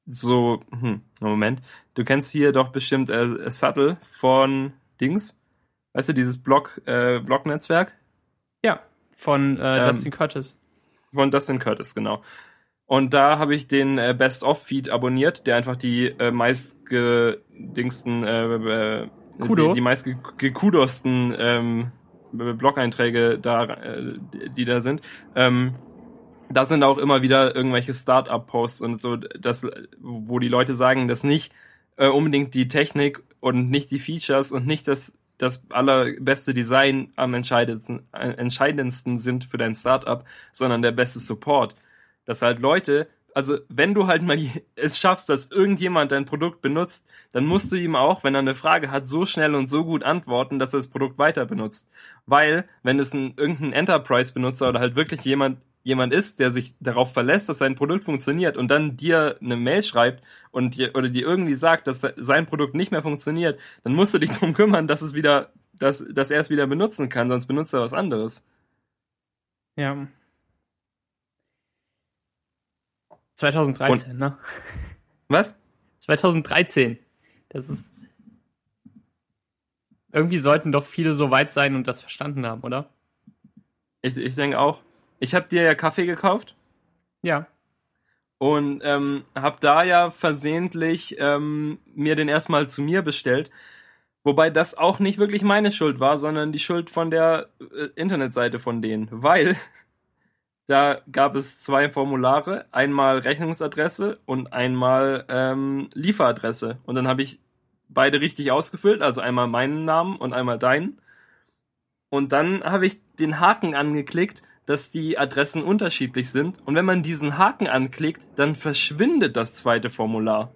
so, hm, Moment. Du kennst hier doch bestimmt äh, Subtle von Dings. Weißt du, dieses Blog, äh, Blog-Netzwerk? Ja, von äh, ähm, Dustin Curtis. Von Dustin Curtis, genau. Und da habe ich den äh, Best-of-Feed abonniert, der einfach die äh, meistgedingsten, äh, äh, Kudo? die, die meistgekudosten ähm, Blog-Einträge da, äh, die da sind. Ähm, da sind auch immer wieder irgendwelche Start-up-Posts und so, das, wo die Leute sagen, dass nicht äh, unbedingt die Technik und nicht die Features und nicht das das allerbeste Design am entscheidendsten, äh, entscheidendsten sind für dein Startup, sondern der beste Support. Dass halt Leute, also wenn du halt mal es schaffst, dass irgendjemand dein Produkt benutzt, dann musst du ihm auch, wenn er eine Frage hat, so schnell und so gut antworten, dass er das Produkt weiter benutzt. Weil, wenn es ein irgendein Enterprise-Benutzer oder halt wirklich jemand jemand ist, der sich darauf verlässt, dass sein Produkt funktioniert und dann dir eine Mail schreibt und dir, oder dir irgendwie sagt, dass sein Produkt nicht mehr funktioniert, dann musst du dich <laughs> darum kümmern, dass es wieder, dass, dass er es wieder benutzen kann, sonst benutzt er was anderes. Ja. 2013, und, ne? Was? 2013. Das ist. Irgendwie sollten doch viele so weit sein und das verstanden haben, oder? Ich, ich denke auch. Ich habe dir ja Kaffee gekauft. Ja. Und ähm, habe da ja versehentlich ähm, mir den erstmal zu mir bestellt. Wobei das auch nicht wirklich meine Schuld war, sondern die Schuld von der äh, Internetseite von denen. Weil <laughs> da gab es zwei Formulare, einmal Rechnungsadresse und einmal ähm, Lieferadresse. Und dann habe ich beide richtig ausgefüllt, also einmal meinen Namen und einmal deinen. Und dann habe ich den Haken angeklickt dass die Adressen unterschiedlich sind. Und wenn man diesen Haken anklickt, dann verschwindet das zweite Formular.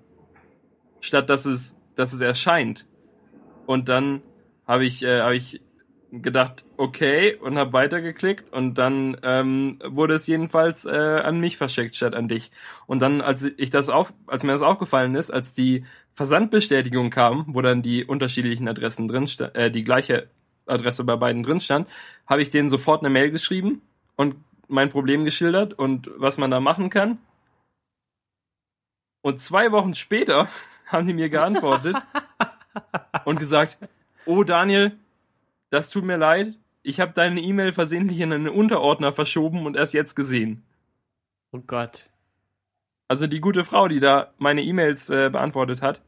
Statt dass es, dass es erscheint. Und dann habe ich, äh, hab ich gedacht, okay, und habe weitergeklickt und dann ähm, wurde es jedenfalls äh, an mich verschickt statt an dich. Und dann, als ich das auf, als mir das aufgefallen ist, als die Versandbestätigung kam, wo dann die unterschiedlichen Adressen drin äh, die gleiche Adresse bei beiden drin stand, habe ich denen sofort eine Mail geschrieben und mein Problem geschildert und was man da machen kann. Und zwei Wochen später <laughs> haben die mir geantwortet <laughs> und gesagt, oh Daniel, das tut mir leid, ich habe deine E-Mail versehentlich in einen Unterordner verschoben und erst jetzt gesehen. Oh Gott. Also die gute Frau, die da meine E-Mails äh, beantwortet hat,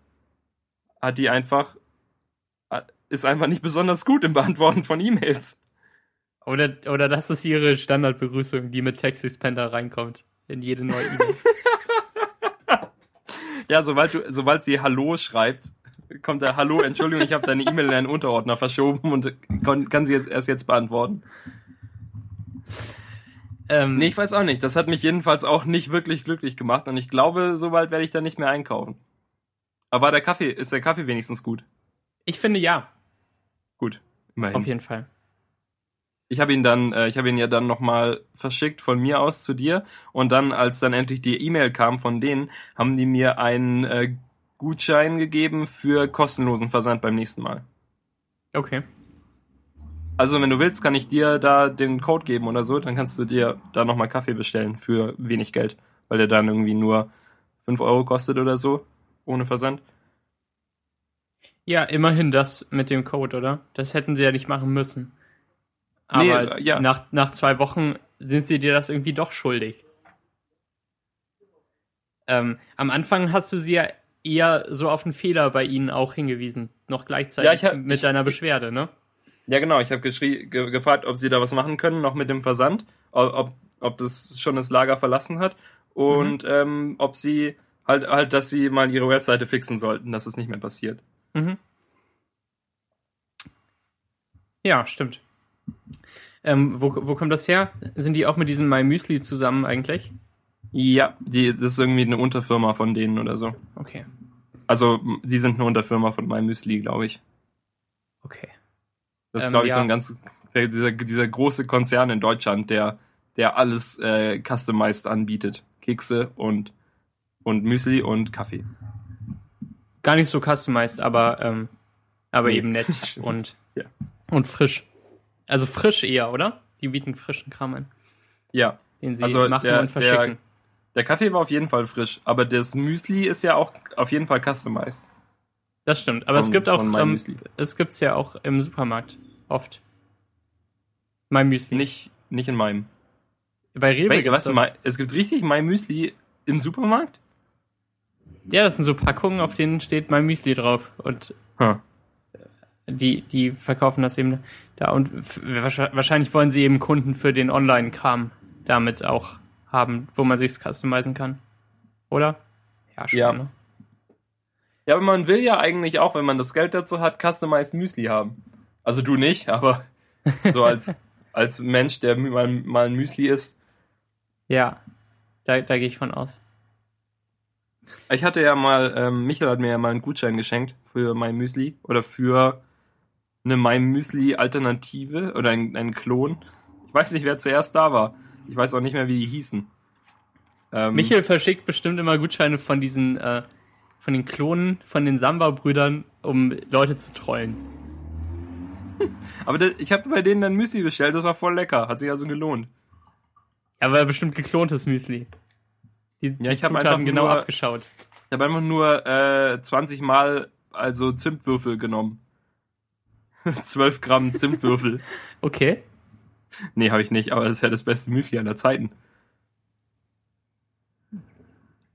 hat die einfach, ist einfach nicht besonders gut im Beantworten von E-Mails. Oder, oder das ist ihre Standardbegrüßung, die mit Texas Panda reinkommt in jede neue E-Mail. <laughs> ja, sobald du, sobald sie Hallo schreibt, kommt da Hallo, Entschuldigung, ich habe deine E-Mail in einen Unterordner verschoben und kann, kann sie jetzt erst jetzt beantworten. Ähm, nee, ich weiß auch nicht. Das hat mich jedenfalls auch nicht wirklich glücklich gemacht und ich glaube, so bald werde ich da nicht mehr einkaufen. Aber der Kaffee, ist der Kaffee wenigstens gut? Ich finde ja. Gut, immerhin. Auf jeden Fall. Ich habe ihn dann, äh, ich habe ihn ja dann nochmal verschickt von mir aus zu dir und dann, als dann endlich die E-Mail kam von denen, haben die mir einen äh, Gutschein gegeben für kostenlosen Versand beim nächsten Mal. Okay. Also wenn du willst, kann ich dir da den Code geben oder so, dann kannst du dir da nochmal Kaffee bestellen für wenig Geld, weil der dann irgendwie nur 5 Euro kostet oder so, ohne Versand. Ja, immerhin das mit dem Code, oder? Das hätten sie ja nicht machen müssen. Aber nee, ja. nach, nach zwei Wochen sind sie dir das irgendwie doch schuldig. Ähm, am Anfang hast du sie ja eher so auf einen Fehler bei ihnen auch hingewiesen, noch gleichzeitig ja, hab, mit ich, deiner Beschwerde, ne? Ja, genau. Ich habe ge gefragt, ob sie da was machen können, noch mit dem Versand, ob, ob das schon das Lager verlassen hat und mhm. ähm, ob sie halt, halt, dass sie mal ihre Webseite fixen sollten, dass es nicht mehr passiert. Mhm. Ja, stimmt. Ähm, wo, wo kommt das her? Sind die auch mit diesem My Müsli zusammen eigentlich? Ja, die, das ist irgendwie eine Unterfirma von denen oder so. Okay. Also, die sind eine Unterfirma von My Müsli, glaube ich. Okay. Das ist, ähm, glaube ich, ja. so ein ganz, der, dieser, dieser große Konzern in Deutschland, der, der alles äh, customized anbietet. Kekse und, und Müsli und Kaffee. Gar nicht so customized, aber, ähm, aber nee. eben nett <laughs> und, ja. und frisch. Also frisch eher, oder? Die bieten frischen Kram an. Ja. Den sie also machen der, und verschicken. Der, der Kaffee war auf jeden Fall frisch, aber das Müsli ist ja auch auf jeden Fall customized. Das stimmt, aber von, es gibt auch, ähm, es gibt's ja auch im Supermarkt oft. Mein Müsli. Nicht, nicht in meinem. Bei Rewe Wait, was, das. es gibt richtig mein Müsli im Supermarkt? Ja, das sind so Packungen, auf denen steht mein Müsli drauf und huh die, die verkaufen das eben da und wahrscheinlich wollen sie eben Kunden für den Online-Kram damit auch haben, wo man sich's customizen kann. Oder? Ja, schon. Ja. Ne? ja, aber man will ja eigentlich auch, wenn man das Geld dazu hat, customized Müsli haben. Also du nicht, aber so als, <laughs> als Mensch, der mal, mal ein Müsli isst. Ja, da, da gehe ich von aus. Ich hatte ja mal, ähm, Michael hat mir ja mal einen Gutschein geschenkt für mein Müsli oder für eine My Müsli Alternative oder ein, ein Klon. Ich weiß nicht, wer zuerst da war. Ich weiß auch nicht mehr, wie die hießen. Ähm, Michael verschickt bestimmt immer Gutscheine von diesen, äh, von den Klonen, von den Samba-Brüdern, um Leute zu trollen. <laughs> Aber das, ich habe bei denen dann Müsli bestellt, das war voll lecker, hat sich also gelohnt. Aber bestimmt geklontes Müsli. Die, ja, ich habe einfach genau nur, abgeschaut. Ich habe einfach nur äh, 20 Mal also Zimtwürfel genommen. <laughs> 12 Gramm Zimtwürfel. okay. Nee, habe ich nicht, aber das ist ja das beste Müsli aller Zeiten.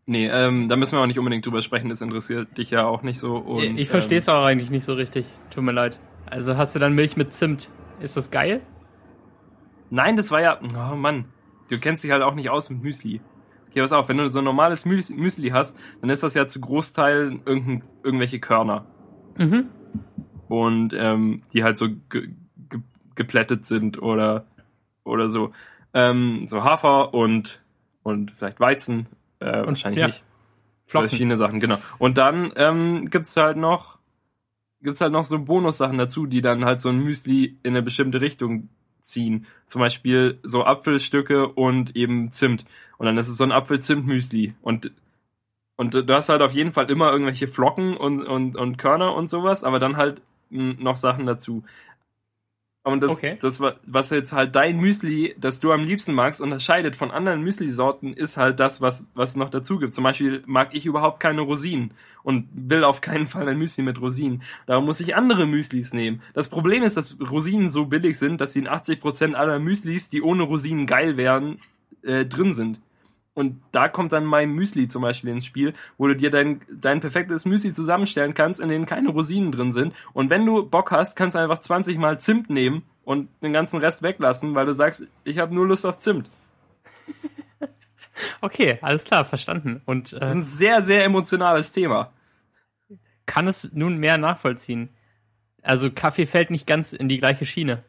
Nee, ähm, da müssen wir auch nicht unbedingt drüber sprechen, das interessiert dich ja auch nicht so. Und, ich ich verstehe es ähm, auch eigentlich nicht so richtig, tut mir leid. Also hast du dann Milch mit Zimt. Ist das geil? Nein, das war ja, oh Mann, du kennst dich halt auch nicht aus mit Müsli. Okay, pass auf, wenn du so ein normales Müsli hast, dann ist das ja zu Großteilen irgendwelche Körner. Mhm und ähm, die halt so ge ge geplättet sind oder oder so. Ähm, so Hafer und und vielleicht Weizen, äh, und, wahrscheinlich ja. nicht. Flocken. Verschiedene Sachen, genau. Und dann ähm, gibt's halt noch gibt's halt noch so Bonussachen dazu, die dann halt so ein Müsli in eine bestimmte Richtung ziehen. Zum Beispiel so Apfelstücke und eben Zimt. Und dann ist es so ein Apfel-Zimt-Müsli. Und und du hast halt auf jeden Fall immer irgendwelche Flocken und, und, und Körner und sowas, aber dann halt noch Sachen dazu. Und das, okay. das, was jetzt halt dein Müsli, das du am liebsten magst, unterscheidet von anderen Müsli-Sorten, ist halt das, was, was noch dazu gibt. Zum Beispiel mag ich überhaupt keine Rosinen und will auf keinen Fall ein Müsli mit Rosinen. Darum muss ich andere Müslis nehmen. Das Problem ist, dass Rosinen so billig sind, dass sie in 80% aller Müslis, die ohne Rosinen geil wären, äh, drin sind. Und da kommt dann mein Müsli zum Beispiel ins Spiel, wo du dir dein, dein perfektes Müsli zusammenstellen kannst, in dem keine Rosinen drin sind. Und wenn du Bock hast, kannst du einfach 20 mal Zimt nehmen und den ganzen Rest weglassen, weil du sagst, ich habe nur Lust auf Zimt. <laughs> okay, alles klar, verstanden. Und äh, das ist ein sehr, sehr emotionales Thema. Kann es nun mehr nachvollziehen? Also Kaffee fällt nicht ganz in die gleiche Schiene.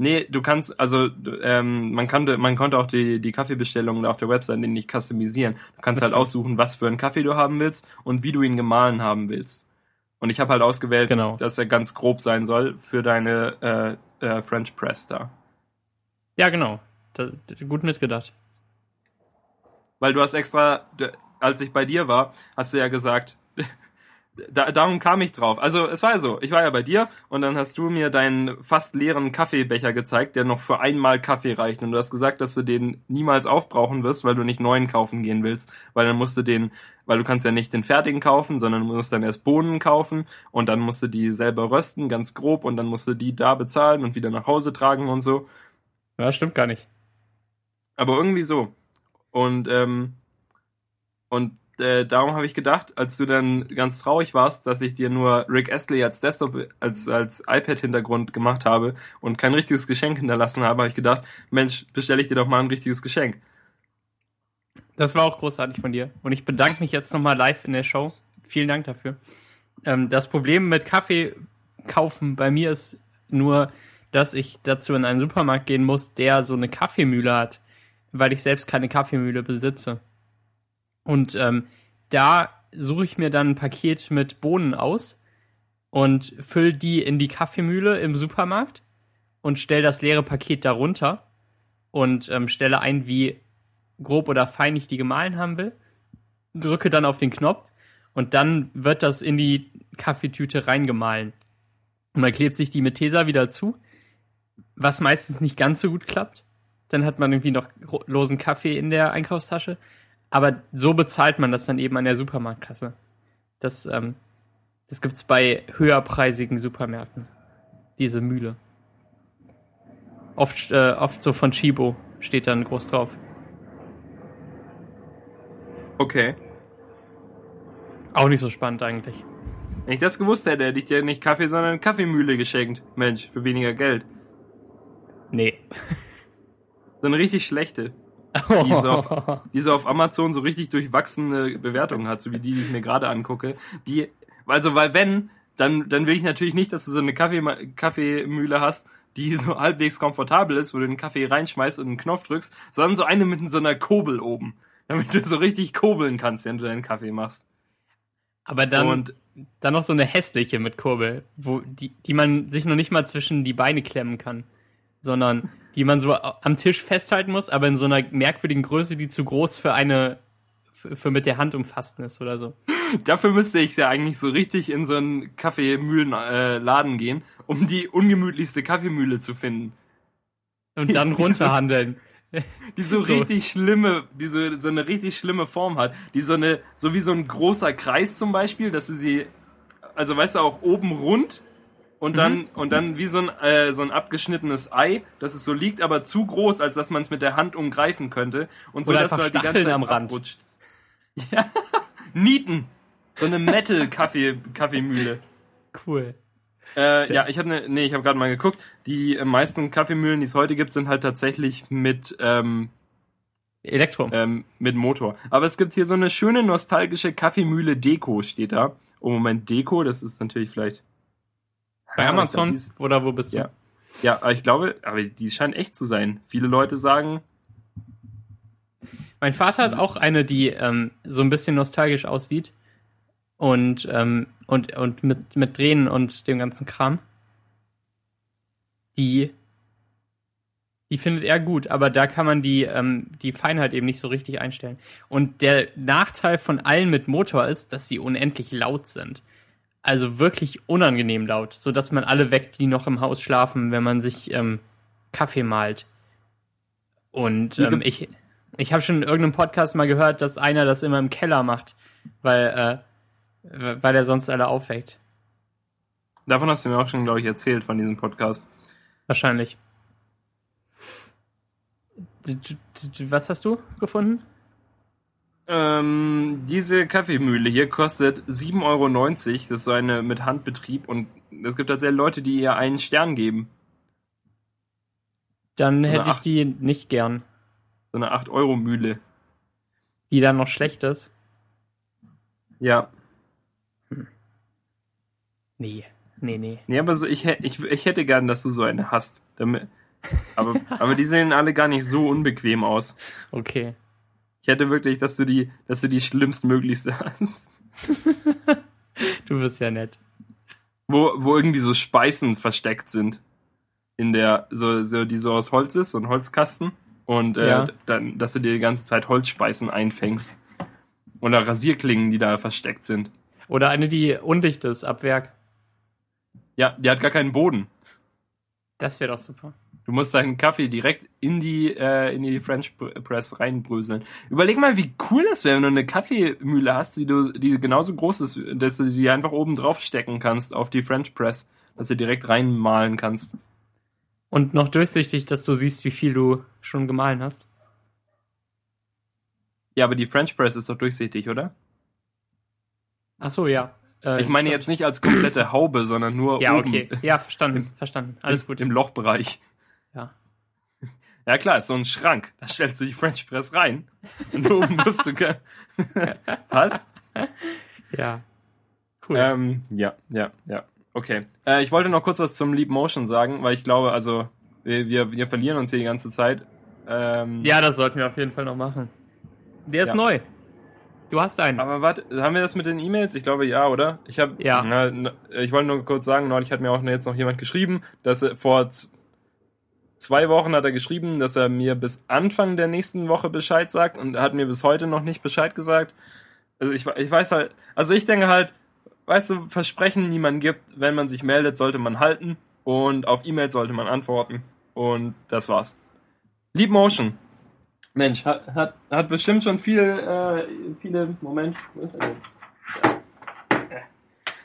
Nee, du kannst, also ähm, man konnte, man konnte auch die, die Kaffeebestellungen auf der Website nicht customisieren. Du kannst halt aussuchen, was für einen Kaffee du haben willst und wie du ihn gemahlen haben willst. Und ich habe halt ausgewählt, genau. dass er ganz grob sein soll für deine äh, äh, French Press da. Ja, genau. Da, gut mitgedacht. Weil du hast extra, als ich bei dir war, hast du ja gesagt, da, darum kam ich drauf. Also es war ja so, ich war ja bei dir und dann hast du mir deinen fast leeren Kaffeebecher gezeigt, der noch für einmal Kaffee reicht. Und du hast gesagt, dass du den niemals aufbrauchen wirst, weil du nicht neuen kaufen gehen willst. Weil dann musst du den, weil du kannst ja nicht den fertigen kaufen, sondern du musst dann erst Bohnen kaufen und dann musst du die selber rösten, ganz grob, und dann musst du die da bezahlen und wieder nach Hause tragen und so. Ja, stimmt gar nicht. Aber irgendwie so. Und, ähm, und äh, darum habe ich gedacht, als du dann ganz traurig warst, dass ich dir nur Rick Astley als Desktop, als, als iPad-Hintergrund gemacht habe und kein richtiges Geschenk hinterlassen habe, habe ich gedacht, Mensch, bestelle ich dir doch mal ein richtiges Geschenk. Das war auch großartig von dir. Und ich bedanke mich jetzt nochmal live in der Show. Vielen Dank dafür. Ähm, das Problem mit Kaffee kaufen bei mir ist nur, dass ich dazu in einen Supermarkt gehen muss, der so eine Kaffeemühle hat, weil ich selbst keine Kaffeemühle besitze. Und ähm, da suche ich mir dann ein Paket mit Bohnen aus und fülle die in die Kaffeemühle im Supermarkt und stelle das leere Paket darunter und ähm, stelle ein, wie grob oder fein ich die gemahlen haben will. Drücke dann auf den Knopf und dann wird das in die Kaffeetüte reingemahlen. Und dann klebt sich die mit Tesa wieder zu, was meistens nicht ganz so gut klappt. Dann hat man irgendwie noch losen Kaffee in der Einkaufstasche. Aber so bezahlt man das dann eben an der Supermarktkasse. Das, ähm, das gibt's bei höherpreisigen Supermärkten. Diese Mühle. Oft, äh, oft so von Chibo steht dann groß drauf. Okay. Auch nicht so spannend eigentlich. Wenn ich das gewusst hätte, hätte ich dir nicht Kaffee, sondern Kaffeemühle geschenkt. Mensch, für weniger Geld. Nee. So eine richtig schlechte <laughs> die, so auf, <laughs> die so auf Amazon so richtig durchwachsene Bewertungen hat, so wie die, die ich mir gerade angucke. Die, also, weil wenn, dann, dann will ich natürlich nicht, dass du so eine Kaffee, Kaffeemühle hast, die so halbwegs komfortabel ist, wo du den Kaffee reinschmeißt und einen Knopf drückst, sondern so eine mit so einer Kurbel oben. Damit du so richtig kurbeln kannst, wenn du deinen Kaffee machst. Aber dann, und, dann noch so eine hässliche mit Kurbel, wo, die, die man sich noch nicht mal zwischen die Beine klemmen kann. Sondern die man so am Tisch festhalten muss, aber in so einer merkwürdigen Größe, die zu groß für eine für, mit der Hand umfassten ist oder so. Dafür müsste ich ja eigentlich so richtig in so einen Kaffeemühlenladen äh, gehen, um die ungemütlichste Kaffeemühle zu finden. Und dann <laughs> runterhandeln. die so, <laughs> so, richtig schlimme, die so, so eine richtig schlimme Form hat. Die so eine, so wie so ein großer Kreis zum Beispiel, dass du sie, also weißt du, auch oben rund und dann mhm. und dann wie so ein äh, so ein abgeschnittenes Ei, dass es so liegt, aber zu groß, als dass man es mit der Hand umgreifen könnte und so Oder dass halt die ganze Zeit am Rand abrutscht. Ja, <laughs> Nieten, so eine Metal Kaffee Kaffeemühle. Cool. Äh, ja, ich habe ne, nee, ich habe gerade mal geguckt. Die äh, meisten Kaffeemühlen, die es heute gibt, sind halt tatsächlich mit ähm, Elektro. Ähm, mit Motor. Aber es gibt hier so eine schöne nostalgische Kaffeemühle Deko steht da. Oh Moment, Deko, das ist natürlich vielleicht bei ja, Amazon glaub, oder wo bist du? Ja. ja, aber ich glaube, aber die scheint echt zu sein. Viele Leute sagen. Mein Vater hat auch eine, die ähm, so ein bisschen nostalgisch aussieht und ähm, und und mit mit Drehen und dem ganzen Kram. Die die findet er gut, aber da kann man die, ähm, die Feinheit eben nicht so richtig einstellen. Und der Nachteil von allen mit Motor ist, dass sie unendlich laut sind also wirklich unangenehm laut, so dass man alle weckt, die noch im Haus schlafen, wenn man sich ähm, Kaffee malt. Und ähm, ich, ich habe schon in irgendeinem Podcast mal gehört, dass einer das immer im Keller macht, weil, äh, weil er sonst alle aufweckt. Davon hast du mir auch schon, glaube ich, erzählt von diesem Podcast. Wahrscheinlich. Was hast du gefunden? Ähm, diese Kaffeemühle hier kostet 7,90 Euro. Das ist so eine mit Handbetrieb und es gibt tatsächlich Leute, die ihr einen Stern geben. Dann so hätte ich 8, die nicht gern. So eine 8-Euro-Mühle. Die dann noch schlecht ist? Ja. Hm. Nee, nee, nee. Nee, aber so, ich, ich, ich hätte gern, dass du so eine hast. Damit, aber, <laughs> aber die sehen alle gar nicht so unbequem aus. Okay. Ich hätte wirklich, dass du die, dass du die schlimmstmöglichste hast. <laughs> du bist ja nett. Wo, wo irgendwie so Speisen versteckt sind. In der, so, so, die so aus Holz ist, so ein Holzkasten. Und äh, ja. dann, dass du dir die ganze Zeit Holzspeisen einfängst. Oder Rasierklingen, die da versteckt sind. Oder eine, die undicht ist, ab Werk. Ja, die hat gar keinen Boden. Das wäre doch super. Du musst deinen Kaffee direkt in die, äh, in die French Press reinbröseln. Überleg mal, wie cool das wäre, wenn du eine Kaffeemühle hast, die du, die genauso groß ist, dass du sie einfach oben drauf stecken kannst auf die French Press, dass du direkt reinmalen kannst. Und noch durchsichtig, dass du siehst, wie viel du schon gemahlen hast. Ja, aber die French Press ist doch durchsichtig, oder? Ach so, ja. Äh, ich meine jetzt nicht als komplette Haube, sondern nur ja, oben. Ja, okay. Ja, verstanden, verstanden. Alles gut. Im Lochbereich. Ja. Klar, ist so ein Schrank. Da stellst du die French Press rein und oben <laughs> wirfst du. <laughs> Was? Ja. Cool. Ähm, ja, ja, ja. Okay. Äh, ich wollte noch kurz was zum Leap Motion sagen, weil ich glaube, also wir, wir, wir verlieren uns hier die ganze Zeit. Ähm, ja, das sollten wir auf jeden Fall noch machen. Der ist ja. neu. Du hast einen. Aber warte, haben wir das mit den E-Mails? Ich glaube ja, oder? Ich habe ja. Na, ich wollte nur kurz sagen, neulich hat mir auch jetzt noch jemand geschrieben, dass vor zwei Wochen hat er geschrieben, dass er mir bis Anfang der nächsten Woche Bescheid sagt und hat mir bis heute noch nicht Bescheid gesagt. Also ich, ich weiß halt, also ich denke halt, weißt du, Versprechen niemand gibt, wenn man sich meldet, sollte man halten und auf E-Mails sollte man antworten und das war's. Leap Motion. Mensch, hat, hat, hat bestimmt schon viel, äh, viele, Moment?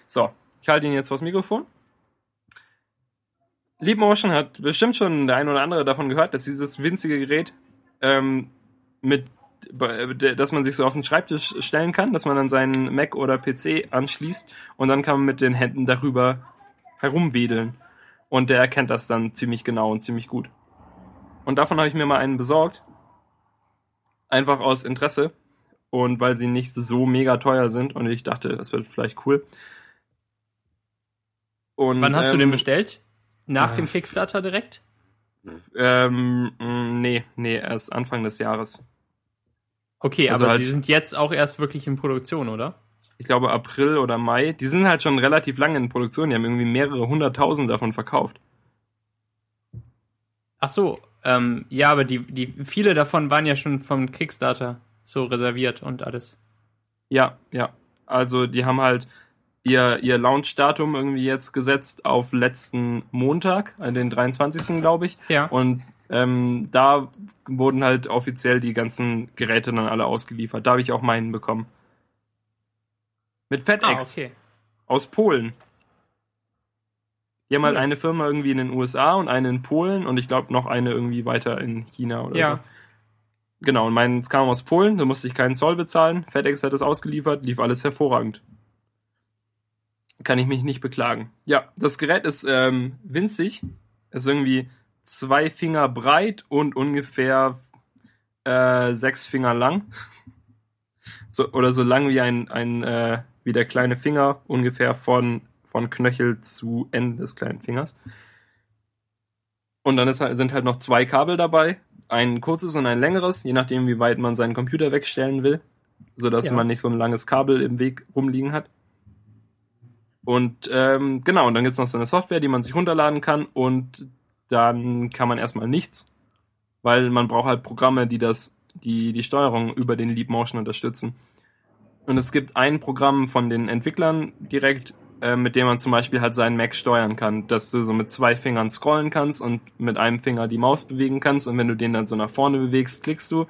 So, ich halte ihn jetzt vors Mikrofon. Leap Motion hat bestimmt schon der ein oder andere davon gehört, dass dieses winzige Gerät ähm, mit dass man sich so auf den Schreibtisch stellen kann, dass man dann seinen Mac oder PC anschließt und dann kann man mit den Händen darüber herumwedeln. Und der erkennt das dann ziemlich genau und ziemlich gut. Und davon habe ich mir mal einen besorgt. Einfach aus Interesse. Und weil sie nicht so mega teuer sind und ich dachte, das wird vielleicht cool. Und, Wann hast ähm, du den ähm, bestellt? Nach äh, dem Kickstarter direkt? Ähm, mm, nee, nee, erst Anfang des Jahres. Okay, also aber halt, sie sind jetzt auch erst wirklich in Produktion, oder? Ich glaube April oder Mai. Die sind halt schon relativ lange in Produktion. Die haben irgendwie mehrere hunderttausend davon verkauft. Ach so, ähm, ja, aber die, die, viele davon waren ja schon vom Kickstarter so reserviert und alles. Ja, ja. Also die haben halt, ihr, ihr Launch-Datum irgendwie jetzt gesetzt auf letzten Montag, äh, den 23. glaube ich. Ja. Und ähm, da wurden halt offiziell die ganzen Geräte dann alle ausgeliefert. Da habe ich auch meinen bekommen. Mit FedEx. Ah, okay. Aus Polen. Die haben halt eine Firma irgendwie in den USA und eine in Polen und ich glaube noch eine irgendwie weiter in China oder ja. so. Genau, und meins kam aus Polen, da musste ich keinen Zoll bezahlen. FedEx hat es ausgeliefert, lief alles hervorragend kann ich mich nicht beklagen. Ja, das Gerät ist ähm, winzig. Ist irgendwie zwei Finger breit und ungefähr äh, sechs Finger lang. So, oder so lang wie ein, ein äh, wie der kleine Finger, ungefähr von, von Knöchel zu Ende des kleinen Fingers. Und dann ist, sind halt noch zwei Kabel dabei. Ein kurzes und ein längeres, je nachdem, wie weit man seinen Computer wegstellen will. Sodass ja. man nicht so ein langes Kabel im Weg rumliegen hat. Und ähm, genau, und dann gibt's noch so eine Software, die man sich runterladen kann und dann kann man erstmal nichts, weil man braucht halt Programme, die das, die die Steuerung über den Leap Motion unterstützen. Und es gibt ein Programm von den Entwicklern direkt, äh, mit dem man zum Beispiel halt seinen Mac steuern kann, dass du so mit zwei Fingern scrollen kannst und mit einem Finger die Maus bewegen kannst und wenn du den dann so nach vorne bewegst, klickst du.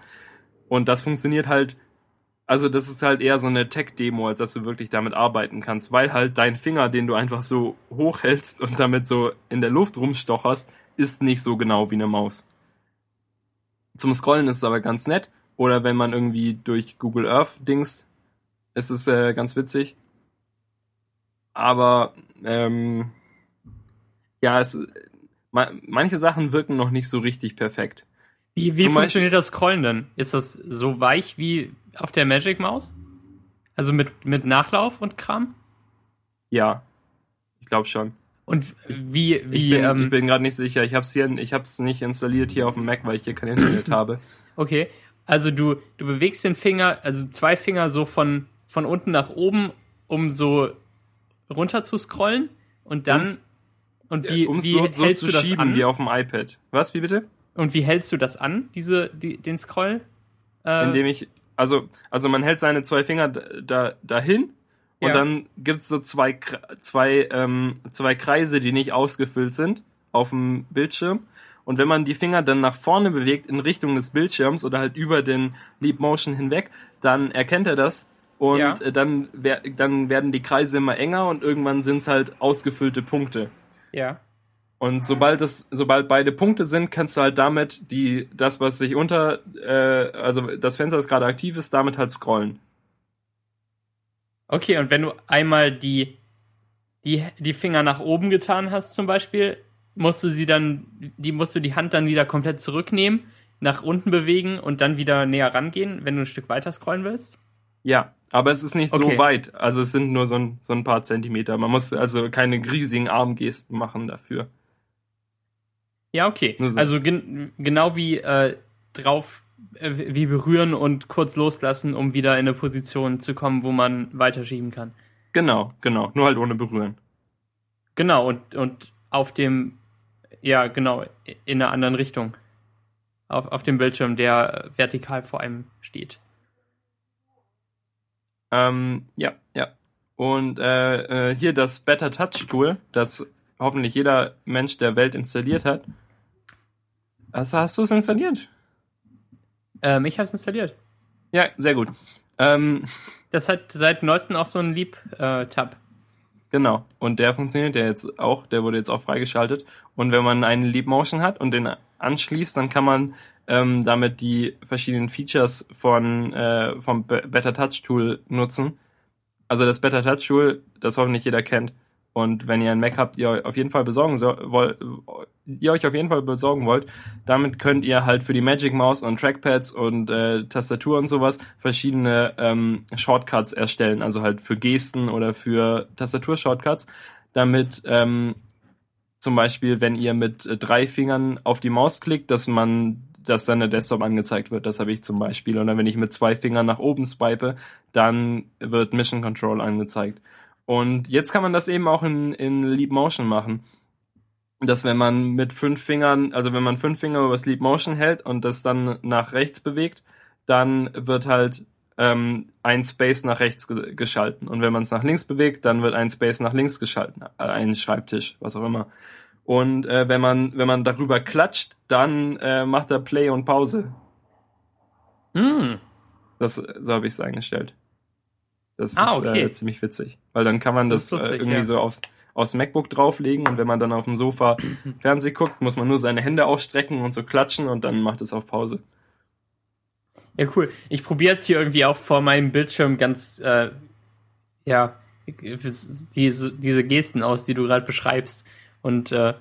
Und das funktioniert halt also das ist halt eher so eine Tech-Demo, als dass du wirklich damit arbeiten kannst, weil halt dein Finger, den du einfach so hochhältst und damit so in der Luft rumstocherst, ist nicht so genau wie eine Maus. Zum Scrollen ist es aber ganz nett Oder wenn man irgendwie durch Google Earth dingst, ist es äh, ganz witzig. Aber ähm, ja, es, manche Sachen wirken noch nicht so richtig perfekt. Wie, wie funktioniert das Scrollen denn? Ist das so weich wie auf der Magic Maus? Also mit, mit Nachlauf und Kram? Ja, ich glaube schon. Und wie, wie, ich bin, ähm, bin gerade nicht sicher. Ich habe es hier, ich nicht installiert hier auf dem Mac, weil ich hier kein Internet <clears throat> habe. Okay, also du, du bewegst den Finger, also zwei Finger so von, von unten nach oben, um so runter zu scrollen und dann Um's, und wie, wie so, so hältst du das an? wie auf dem iPad. Was, wie bitte? Und wie hältst du das an, diese, die, den Scroll? Äh, Indem ich, also, also man hält seine zwei Finger da, dahin und ja. dann gibt's so zwei, zwei, ähm, zwei Kreise, die nicht ausgefüllt sind auf dem Bildschirm. Und wenn man die Finger dann nach vorne bewegt in Richtung des Bildschirms oder halt über den Leap Motion hinweg, dann erkennt er das und ja. Äh, dann, dann werden die Kreise immer enger und irgendwann sind's halt ausgefüllte Punkte. Ja. Und sobald es, sobald beide Punkte sind, kannst du halt damit die, das, was sich unter, äh, also das Fenster, das gerade aktiv ist, damit halt scrollen. Okay, und wenn du einmal die, die, die Finger nach oben getan hast, zum Beispiel, musst du sie dann, die musst du die Hand dann wieder komplett zurücknehmen, nach unten bewegen und dann wieder näher rangehen, wenn du ein Stück weiter scrollen willst? Ja, aber es ist nicht okay. so weit. Also es sind nur so ein, so ein paar Zentimeter. Man muss also keine riesigen Armgesten machen dafür. Ja, okay. So. Also gen genau wie äh, drauf, äh, wie berühren und kurz loslassen, um wieder in eine Position zu kommen, wo man weiterschieben kann. Genau, genau. Nur halt ohne berühren. Genau, und, und auf dem, ja, genau, in einer anderen Richtung. Auf, auf dem Bildschirm, der vertikal vor einem steht. Ähm, ja, ja. Und äh, äh, hier das Better Touch Tool, das hoffentlich jeder Mensch der Welt installiert hat, also hast du es installiert? Ähm, ich habe es installiert. Ja, sehr gut. Ähm, das hat seit neuestem auch so einen Leap-Tab. Äh, genau. Und der funktioniert ja jetzt auch. Der wurde jetzt auch freigeschaltet. Und wenn man einen Leap Motion hat und den anschließt, dann kann man ähm, damit die verschiedenen Features von äh, vom Better Touch Tool nutzen. Also das Better Touch Tool, das hoffentlich jeder kennt, und wenn ihr ein Mac habt, ihr auf jeden Fall besorgen so, wollt, ihr euch auf jeden Fall besorgen wollt, damit könnt ihr halt für die Magic Mouse und Trackpads und äh, Tastatur und sowas verschiedene ähm, Shortcuts erstellen, also halt für Gesten oder für Tastatur-Shortcuts, damit ähm, zum Beispiel, wenn ihr mit äh, drei Fingern auf die Maus klickt, dass man dass dann der Desktop angezeigt wird. Das habe ich zum Beispiel. Oder wenn ich mit zwei Fingern nach oben swipe, dann wird Mission Control angezeigt. Und jetzt kann man das eben auch in, in Leap Motion machen. Dass wenn man mit fünf Fingern, also wenn man fünf Finger über Sleep Motion hält und das dann nach rechts bewegt, dann wird halt ähm, ein Space nach rechts ge geschalten. Und wenn man es nach links bewegt, dann wird ein Space nach links geschalten. Äh, ein Schreibtisch, was auch immer. Und äh, wenn man wenn man darüber klatscht, dann äh, macht er Play und Pause. Mm. Das so habe ich es eingestellt. Das ah, ist okay. äh, ziemlich witzig. Weil dann kann man das, das lustig, äh, irgendwie ja. so aufs, aufs MacBook drauflegen und wenn man dann auf dem Sofa <clears throat> Fernseh guckt, muss man nur seine Hände ausstrecken und so klatschen und dann macht es auf Pause. Ja, cool. Ich probiere jetzt hier irgendwie auch vor meinem Bildschirm ganz, äh, ja, diese, diese Gesten aus, die du gerade beschreibst. Und äh,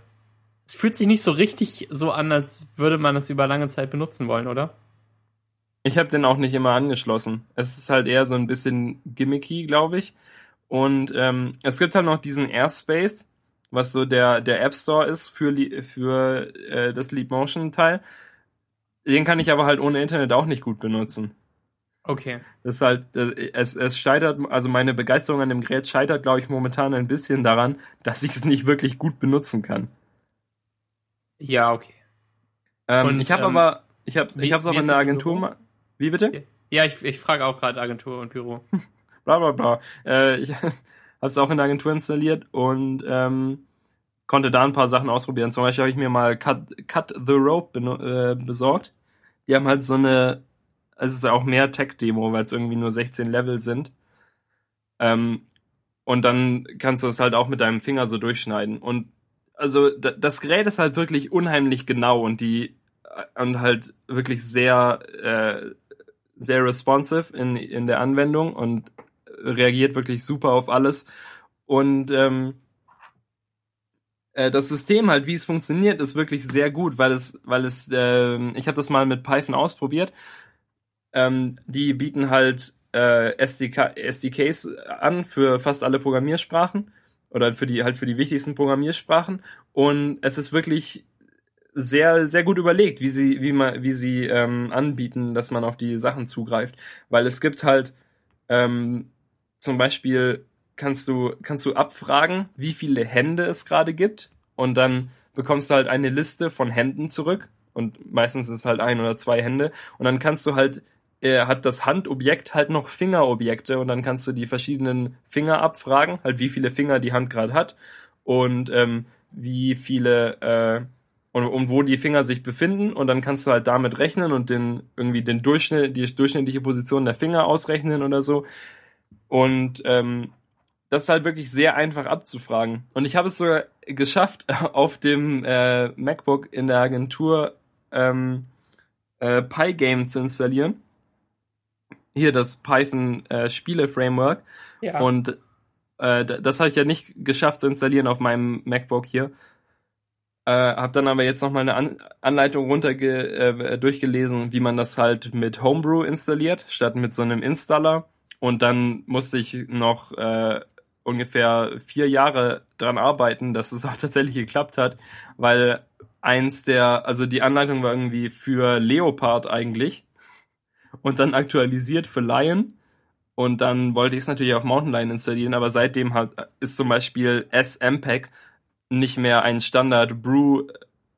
es fühlt sich nicht so richtig so an, als würde man das über lange Zeit benutzen wollen, oder? Ich habe den auch nicht immer angeschlossen. Es ist halt eher so ein bisschen gimmicky, glaube ich. Und ähm, es gibt halt noch diesen Airspace, was so der, der App Store ist für, für äh, das Leap Motion Teil. Den kann ich aber halt ohne Internet auch nicht gut benutzen. Okay. Das ist halt, äh, es, es scheitert, also meine Begeisterung an dem Gerät scheitert, glaube ich, momentan ein bisschen daran, dass ich es nicht wirklich gut benutzen kann. Ja, okay. Ähm, ich habe ähm, aber, ich habe ich hab's auch in der Agentur mal. Wie bitte? Ja, ich, ich frage auch gerade Agentur und Büro. <laughs> bla bla bla. Äh, ich <laughs> habe es auch in der Agentur installiert und ähm, konnte da ein paar Sachen ausprobieren. Zum Beispiel habe ich mir mal Cut, Cut the Rope äh, besorgt. Die haben halt so eine, es ist auch mehr Tech-Demo, weil es irgendwie nur 16 Level sind. Ähm, und dann kannst du es halt auch mit deinem Finger so durchschneiden. Und also das Gerät ist halt wirklich unheimlich genau und die und halt wirklich sehr äh, sehr responsive in, in der Anwendung und reagiert wirklich super auf alles. Und ähm, äh, das System halt, wie es funktioniert, ist wirklich sehr gut, weil es, weil es, äh, ich habe das mal mit Python ausprobiert. Ähm, die bieten halt äh, SDK, SDKs an für fast alle Programmiersprachen oder für die halt für die wichtigsten Programmiersprachen und es ist wirklich sehr sehr gut überlegt, wie sie wie man wie sie ähm, anbieten, dass man auf die Sachen zugreift, weil es gibt halt ähm, zum Beispiel kannst du kannst du abfragen, wie viele Hände es gerade gibt und dann bekommst du halt eine Liste von Händen zurück und meistens ist es halt ein oder zwei Hände und dann kannst du halt er hat das Handobjekt halt noch Fingerobjekte und dann kannst du die verschiedenen Finger abfragen, halt wie viele Finger die Hand gerade hat und ähm, wie viele äh, und, und wo die Finger sich befinden und dann kannst du halt damit rechnen und den irgendwie den Durchschnitt, die durchschnittliche Position der Finger ausrechnen oder so. Und ähm, das ist halt wirklich sehr einfach abzufragen. Und ich habe es sogar geschafft, <laughs> auf dem äh, MacBook in der Agentur ähm, äh, Pygame zu installieren hier das Python äh, Spiele Framework. Ja. Und äh, das habe ich ja nicht geschafft zu installieren auf meinem MacBook hier. Äh, habe dann aber jetzt noch mal eine An Anleitung runter äh, durchgelesen, wie man das halt mit Homebrew installiert, statt mit so einem Installer. Und dann musste ich noch äh, ungefähr vier Jahre dran arbeiten, dass es <laughs> auch tatsächlich geklappt hat, weil eins der, also die Anleitung war irgendwie für Leopard eigentlich und dann aktualisiert für Lion. Und dann wollte ich es natürlich auf Mountain Lion installieren, aber seitdem hat, ist zum Beispiel SMPAC nicht mehr ein Standard Brew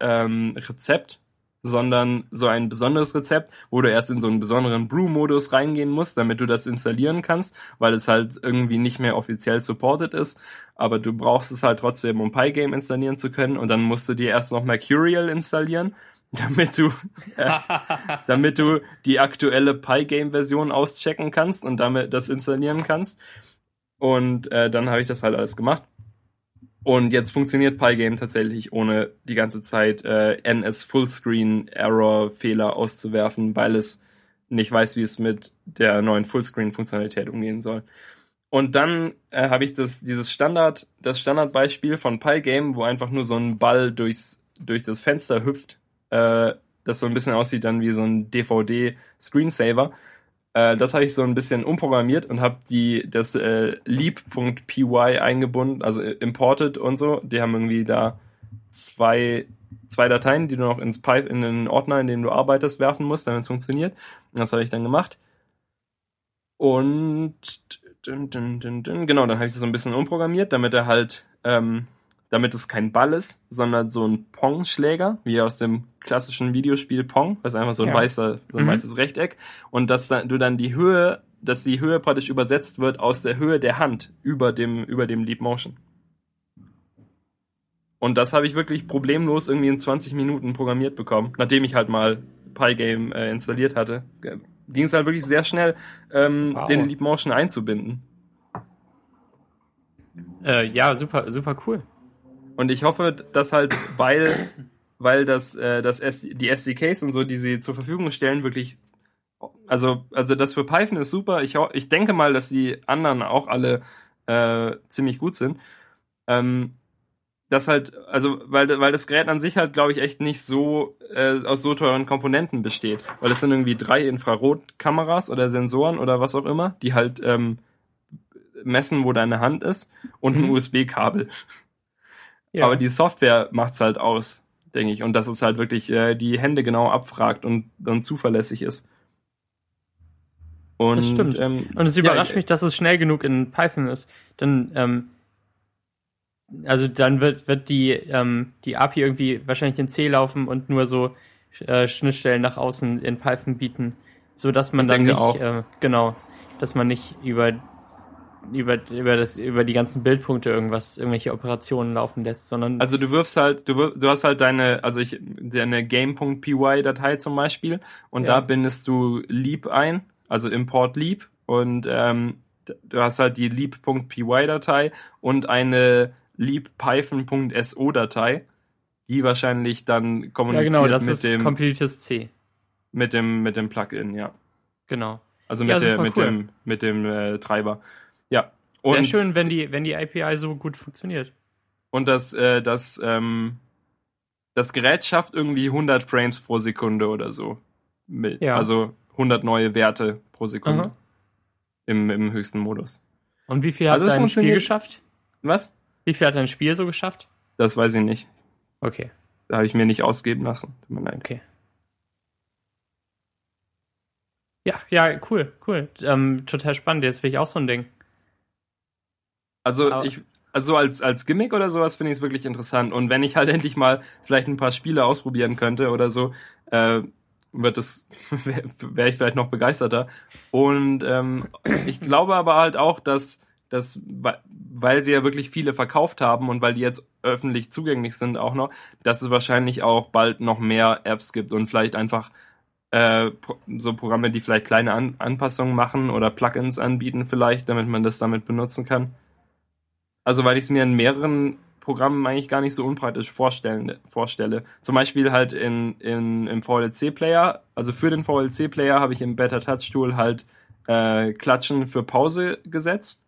ähm, Rezept, sondern so ein besonderes Rezept, wo du erst in so einen besonderen Brew-Modus reingehen musst, damit du das installieren kannst, weil es halt irgendwie nicht mehr offiziell supported ist. Aber du brauchst es halt trotzdem, um Pygame installieren zu können. Und dann musst du dir erst noch Mercurial installieren <laughs> damit du, äh, <laughs> damit du die aktuelle Pygame-Version auschecken kannst und damit das installieren kannst. Und äh, dann habe ich das halt alles gemacht. Und jetzt funktioniert Pygame tatsächlich ohne die ganze Zeit äh, NS Fullscreen Error Fehler auszuwerfen, weil es nicht weiß, wie es mit der neuen Fullscreen Funktionalität umgehen soll. Und dann äh, habe ich das dieses Standard das Standardbeispiel von Pygame, wo einfach nur so ein Ball durchs durch das Fenster hüpft äh, das so ein bisschen aussieht dann wie so ein DVD-Screensaver. Äh, das habe ich so ein bisschen umprogrammiert und habe die das äh, leap.py eingebunden, also imported und so. Die haben irgendwie da zwei zwei Dateien, die du noch ins Pipe in den Ordner, in dem du arbeitest, werfen musst, damit es funktioniert. Das habe ich dann gemacht. Und dün, dün, dün, genau, dann habe ich das so ein bisschen umprogrammiert, damit er halt ähm, damit es kein Ball ist, sondern so ein Pong-Schläger, wie aus dem klassischen Videospiel Pong, das ist einfach so ein ja. weißer, so ein mhm. weißes Rechteck, und dass dann, du dann die Höhe, dass die Höhe praktisch übersetzt wird aus der Höhe der Hand über dem, über dem Leap Motion. Und das habe ich wirklich problemlos irgendwie in 20 Minuten programmiert bekommen, nachdem ich halt mal Pygame äh, installiert hatte. Ging es halt wirklich sehr schnell, ähm, wow. den Leap Motion einzubinden. Äh, ja, super, super cool. Und ich hoffe, dass halt, weil, weil das, äh, das S die SDKs und so, die sie zur Verfügung stellen, wirklich, also, also das für Python ist super. Ich, ich denke mal, dass die anderen auch alle äh, ziemlich gut sind. Ähm, das halt, also, weil, weil das Gerät an sich halt, glaube ich, echt nicht so äh, aus so teuren Komponenten besteht. Weil es sind irgendwie drei Infrarotkameras oder Sensoren oder was auch immer, die halt ähm, messen, wo deine Hand ist und ein mhm. USB-Kabel. Ja. Aber die Software macht's halt aus, denke ich. Und dass es halt wirklich äh, die Hände genau abfragt und dann zuverlässig ist. Und, das stimmt. Ähm, und es überrascht ja, mich, dass es schnell genug in Python ist. Dann, ähm, also dann wird, wird die, ähm, die API irgendwie wahrscheinlich in C laufen und nur so äh, Schnittstellen nach außen in Python bieten, so dass man ich dann nicht, auch. Äh, genau, dass man nicht über über, über, das, über die ganzen Bildpunkte irgendwas, irgendwelche Operationen laufen lässt, sondern. Also du wirfst halt, du, du hast halt deine, also ich, deine game.py-Datei zum Beispiel und ja. da bindest du Leap ein, also Import Leap und ähm, du hast halt die leap.py-Datei und eine leap-python.so-Datei, die wahrscheinlich dann kommuniziert ja, genau, das mit ist dem. Completus C. Mit dem, mit dem Plugin, ja. Genau. Also mit, ja, der, mit cool. dem, mit dem äh, Treiber. Und, Sehr schön, wenn die, wenn die API so gut funktioniert. Und das, äh, das, ähm, das Gerät schafft irgendwie 100 Frames pro Sekunde oder so. Ja. Also 100 neue Werte pro Sekunde. Im, Im höchsten Modus. Und wie viel hat also dein Spiel geschafft? Was? Wie viel hat dein Spiel so geschafft? Das weiß ich nicht. Okay. Da habe ich mir nicht ausgeben lassen. Tut mir leid. Okay. Ja, ja, cool, cool. Ähm, total spannend. Jetzt will ich auch so ein Ding. Also Aber ich, also als, als Gimmick oder sowas finde ich es wirklich interessant. Und wenn ich halt <laughs> endlich mal vielleicht ein paar Spiele ausprobieren könnte oder so, äh, wird das, <laughs> wäre ich vielleicht noch begeisterter. Und ähm, ich glaube aber halt auch, dass, dass, weil sie ja wirklich viele verkauft haben und weil die jetzt öffentlich zugänglich sind auch noch, dass es wahrscheinlich auch bald noch mehr Apps gibt und vielleicht einfach äh, so Programme, die vielleicht kleine An Anpassungen machen oder Plugins anbieten vielleicht, damit man das damit benutzen kann. Also weil ich es mir in mehreren Programmen eigentlich gar nicht so unpraktisch vorstellen, vorstelle. Zum Beispiel halt in, in, im VLC-Player, also für den VLC-Player habe ich im Better Touch Tool halt äh, Klatschen für Pause gesetzt.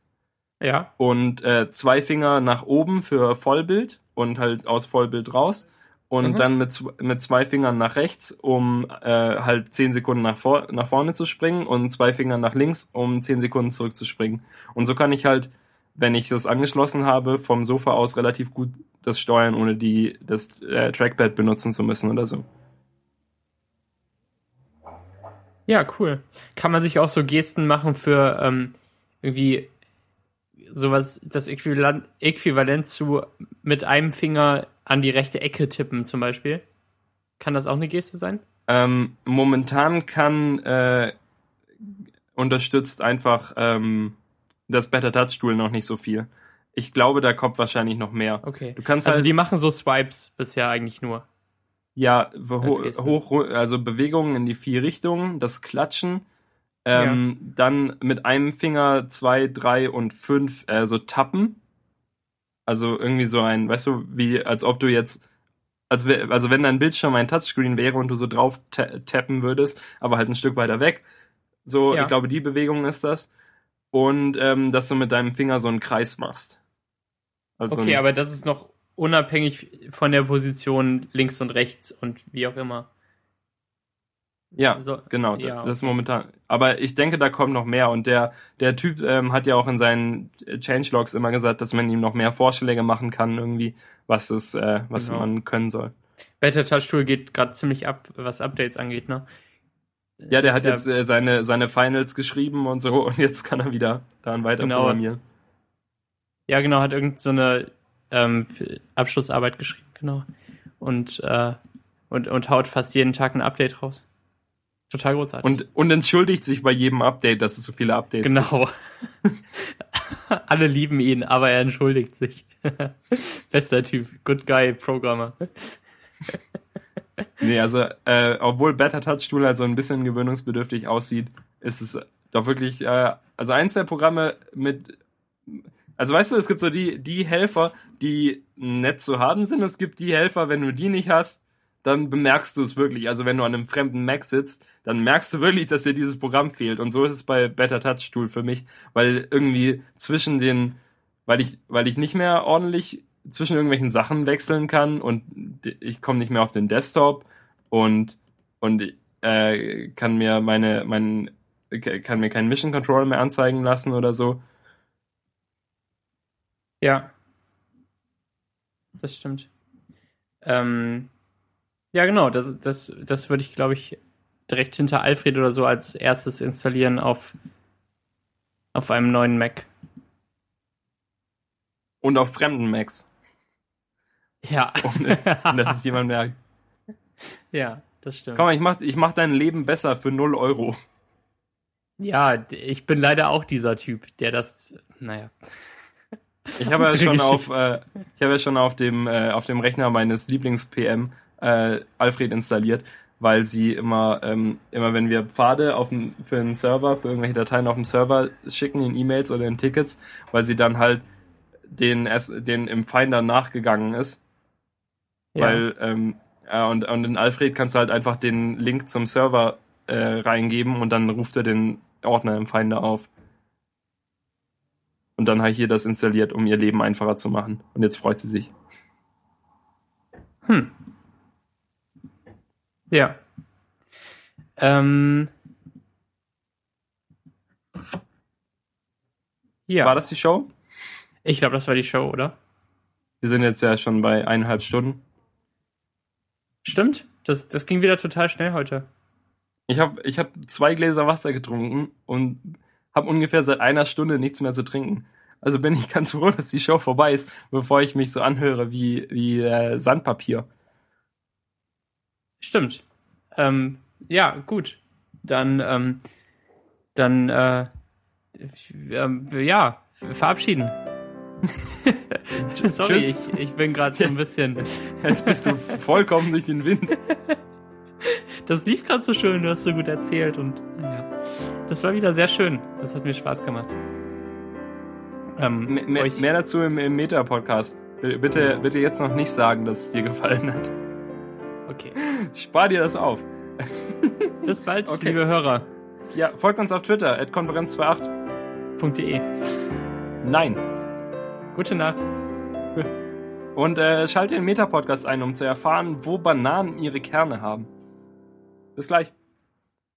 Ja. Und äh, zwei Finger nach oben für Vollbild und halt aus Vollbild raus und mhm. dann mit, mit zwei Fingern nach rechts, um äh, halt zehn Sekunden nach, vor, nach vorne zu springen und zwei Fingern nach links, um zehn Sekunden zurückzuspringen. Und so kann ich halt, wenn ich das angeschlossen habe, vom Sofa aus relativ gut das steuern, ohne die das äh, Trackpad benutzen zu müssen oder so. Ja, cool. Kann man sich auch so Gesten machen für ähm, irgendwie sowas, das Äquivalent, Äquivalent zu mit einem Finger an die rechte Ecke tippen zum Beispiel. Kann das auch eine Geste sein? Ähm, momentan kann äh, unterstützt einfach ähm, das Better Touch Tool noch nicht so viel. Ich glaube, da kommt wahrscheinlich noch mehr. Okay. Du kannst also halt, die machen so Swipes bisher eigentlich nur. Ja, ho hoch, also Bewegungen in die vier Richtungen, das Klatschen, ähm, ja. dann mit einem Finger zwei, drei und fünf äh, so tappen also irgendwie so ein, weißt du, wie als ob du jetzt, also, also wenn dein Bildschirm ein Touchscreen wäre und du so drauf tappen würdest, aber halt ein Stück weiter weg. So, ja. ich glaube, die Bewegung ist das. Und ähm, dass du mit deinem Finger so einen Kreis machst. Also okay, aber das ist noch unabhängig von der Position links und rechts und wie auch immer. Ja, so, genau, ja, das ist momentan. Aber ich denke, da kommt noch mehr und der, der Typ ähm, hat ja auch in seinen Changelogs immer gesagt, dass man ihm noch mehr Vorschläge machen kann, irgendwie, was es, äh, was genau. man können soll. Better Touch Tool geht gerade ziemlich ab, was Updates angeht, ne? Ja, der hat der, jetzt äh, seine, seine Finals geschrieben und so und jetzt kann er wieder daran weiter genau. programmieren. Ja, genau, hat irgend so eine ähm, Abschlussarbeit geschrieben, genau. Und, äh, und, und haut fast jeden Tag ein Update raus. Total großartig. Und, und entschuldigt sich bei jedem Update, dass es so viele Updates genau. gibt. Genau. <laughs> Alle lieben ihn, aber er entschuldigt sich. <laughs> Bester Typ. Good Guy Programmer. <laughs> nee, also, äh, obwohl Better Touch Tool halt so ein bisschen gewöhnungsbedürftig aussieht, ist es doch wirklich, äh, also eins der Programme mit, also weißt du, es gibt so die, die Helfer, die nett zu haben sind, es gibt die Helfer, wenn du die nicht hast, dann bemerkst du es wirklich. Also wenn du an einem fremden Mac sitzt, dann merkst du wirklich, dass dir dieses Programm fehlt. Und so ist es bei Better Touch Tool für mich, weil irgendwie zwischen den, weil ich, weil ich nicht mehr ordentlich zwischen irgendwelchen Sachen wechseln kann und ich komme nicht mehr auf den Desktop und und äh, kann mir meine mein kann mir keinen Mission Control mehr anzeigen lassen oder so. Ja, das stimmt. Ähm, ja, genau, das, das, das würde ich, glaube ich, direkt hinter Alfred oder so als erstes installieren auf, auf einem neuen Mac. Und auf fremden Macs. Ja. Ohne, <laughs> dass es jemand merkt. Ja, das stimmt. Komm, ich mach, ich mach dein Leben besser für 0 Euro. Ja, ich bin leider auch dieser Typ, der das, naja. Ich habe ja <laughs> schon auf, äh, ich habe ja schon auf dem, äh, auf dem Rechner meines Lieblings-PM äh, Alfred installiert, weil sie immer, ähm, immer wenn wir Pfade auf dem, für einen Server, für irgendwelche Dateien auf dem Server schicken, in E-Mails oder in Tickets, weil sie dann halt den, den im Finder nachgegangen ist. Ja. Weil, ähm, ja, und, und in Alfred kannst du halt einfach den Link zum Server äh, reingeben und dann ruft er den Ordner im Finder auf. Und dann habe ich ihr das installiert, um ihr Leben einfacher zu machen. Und jetzt freut sie sich. Hm. Ja. Ähm. Ja. War das die Show? Ich glaube, das war die Show, oder? Wir sind jetzt ja schon bei eineinhalb Stunden. Stimmt. Das, das ging wieder total schnell heute. Ich habe ich hab zwei Gläser Wasser getrunken und habe ungefähr seit einer Stunde nichts mehr zu trinken. Also bin ich <laughs> ganz froh, dass die Show vorbei ist, bevor ich mich so anhöre wie, wie äh, Sandpapier. Stimmt. Ähm, ja, gut. Dann, ähm, dann, äh, äh, ja, verabschieden. <laughs> Sorry, ich, ich, bin gerade so ein bisschen. <laughs> Jetzt bist du vollkommen durch den Wind. <laughs> Das lief gerade so schön, du hast so gut erzählt und ja. Das war wieder sehr schön. Das hat mir Spaß gemacht. Ähm, mehr, mehr, dazu im, im Meta-Podcast. Bitte, bitte jetzt noch nicht sagen, dass es dir gefallen hat. Okay. Spar dir das auf. Bis bald, okay. liebe Hörer. Ja, folgt uns auf Twitter, at konferenz28.de. Nein. Gute Nacht. Und äh, schalte den Meta-Podcast ein, um zu erfahren, wo Bananen ihre Kerne haben. Bis gleich.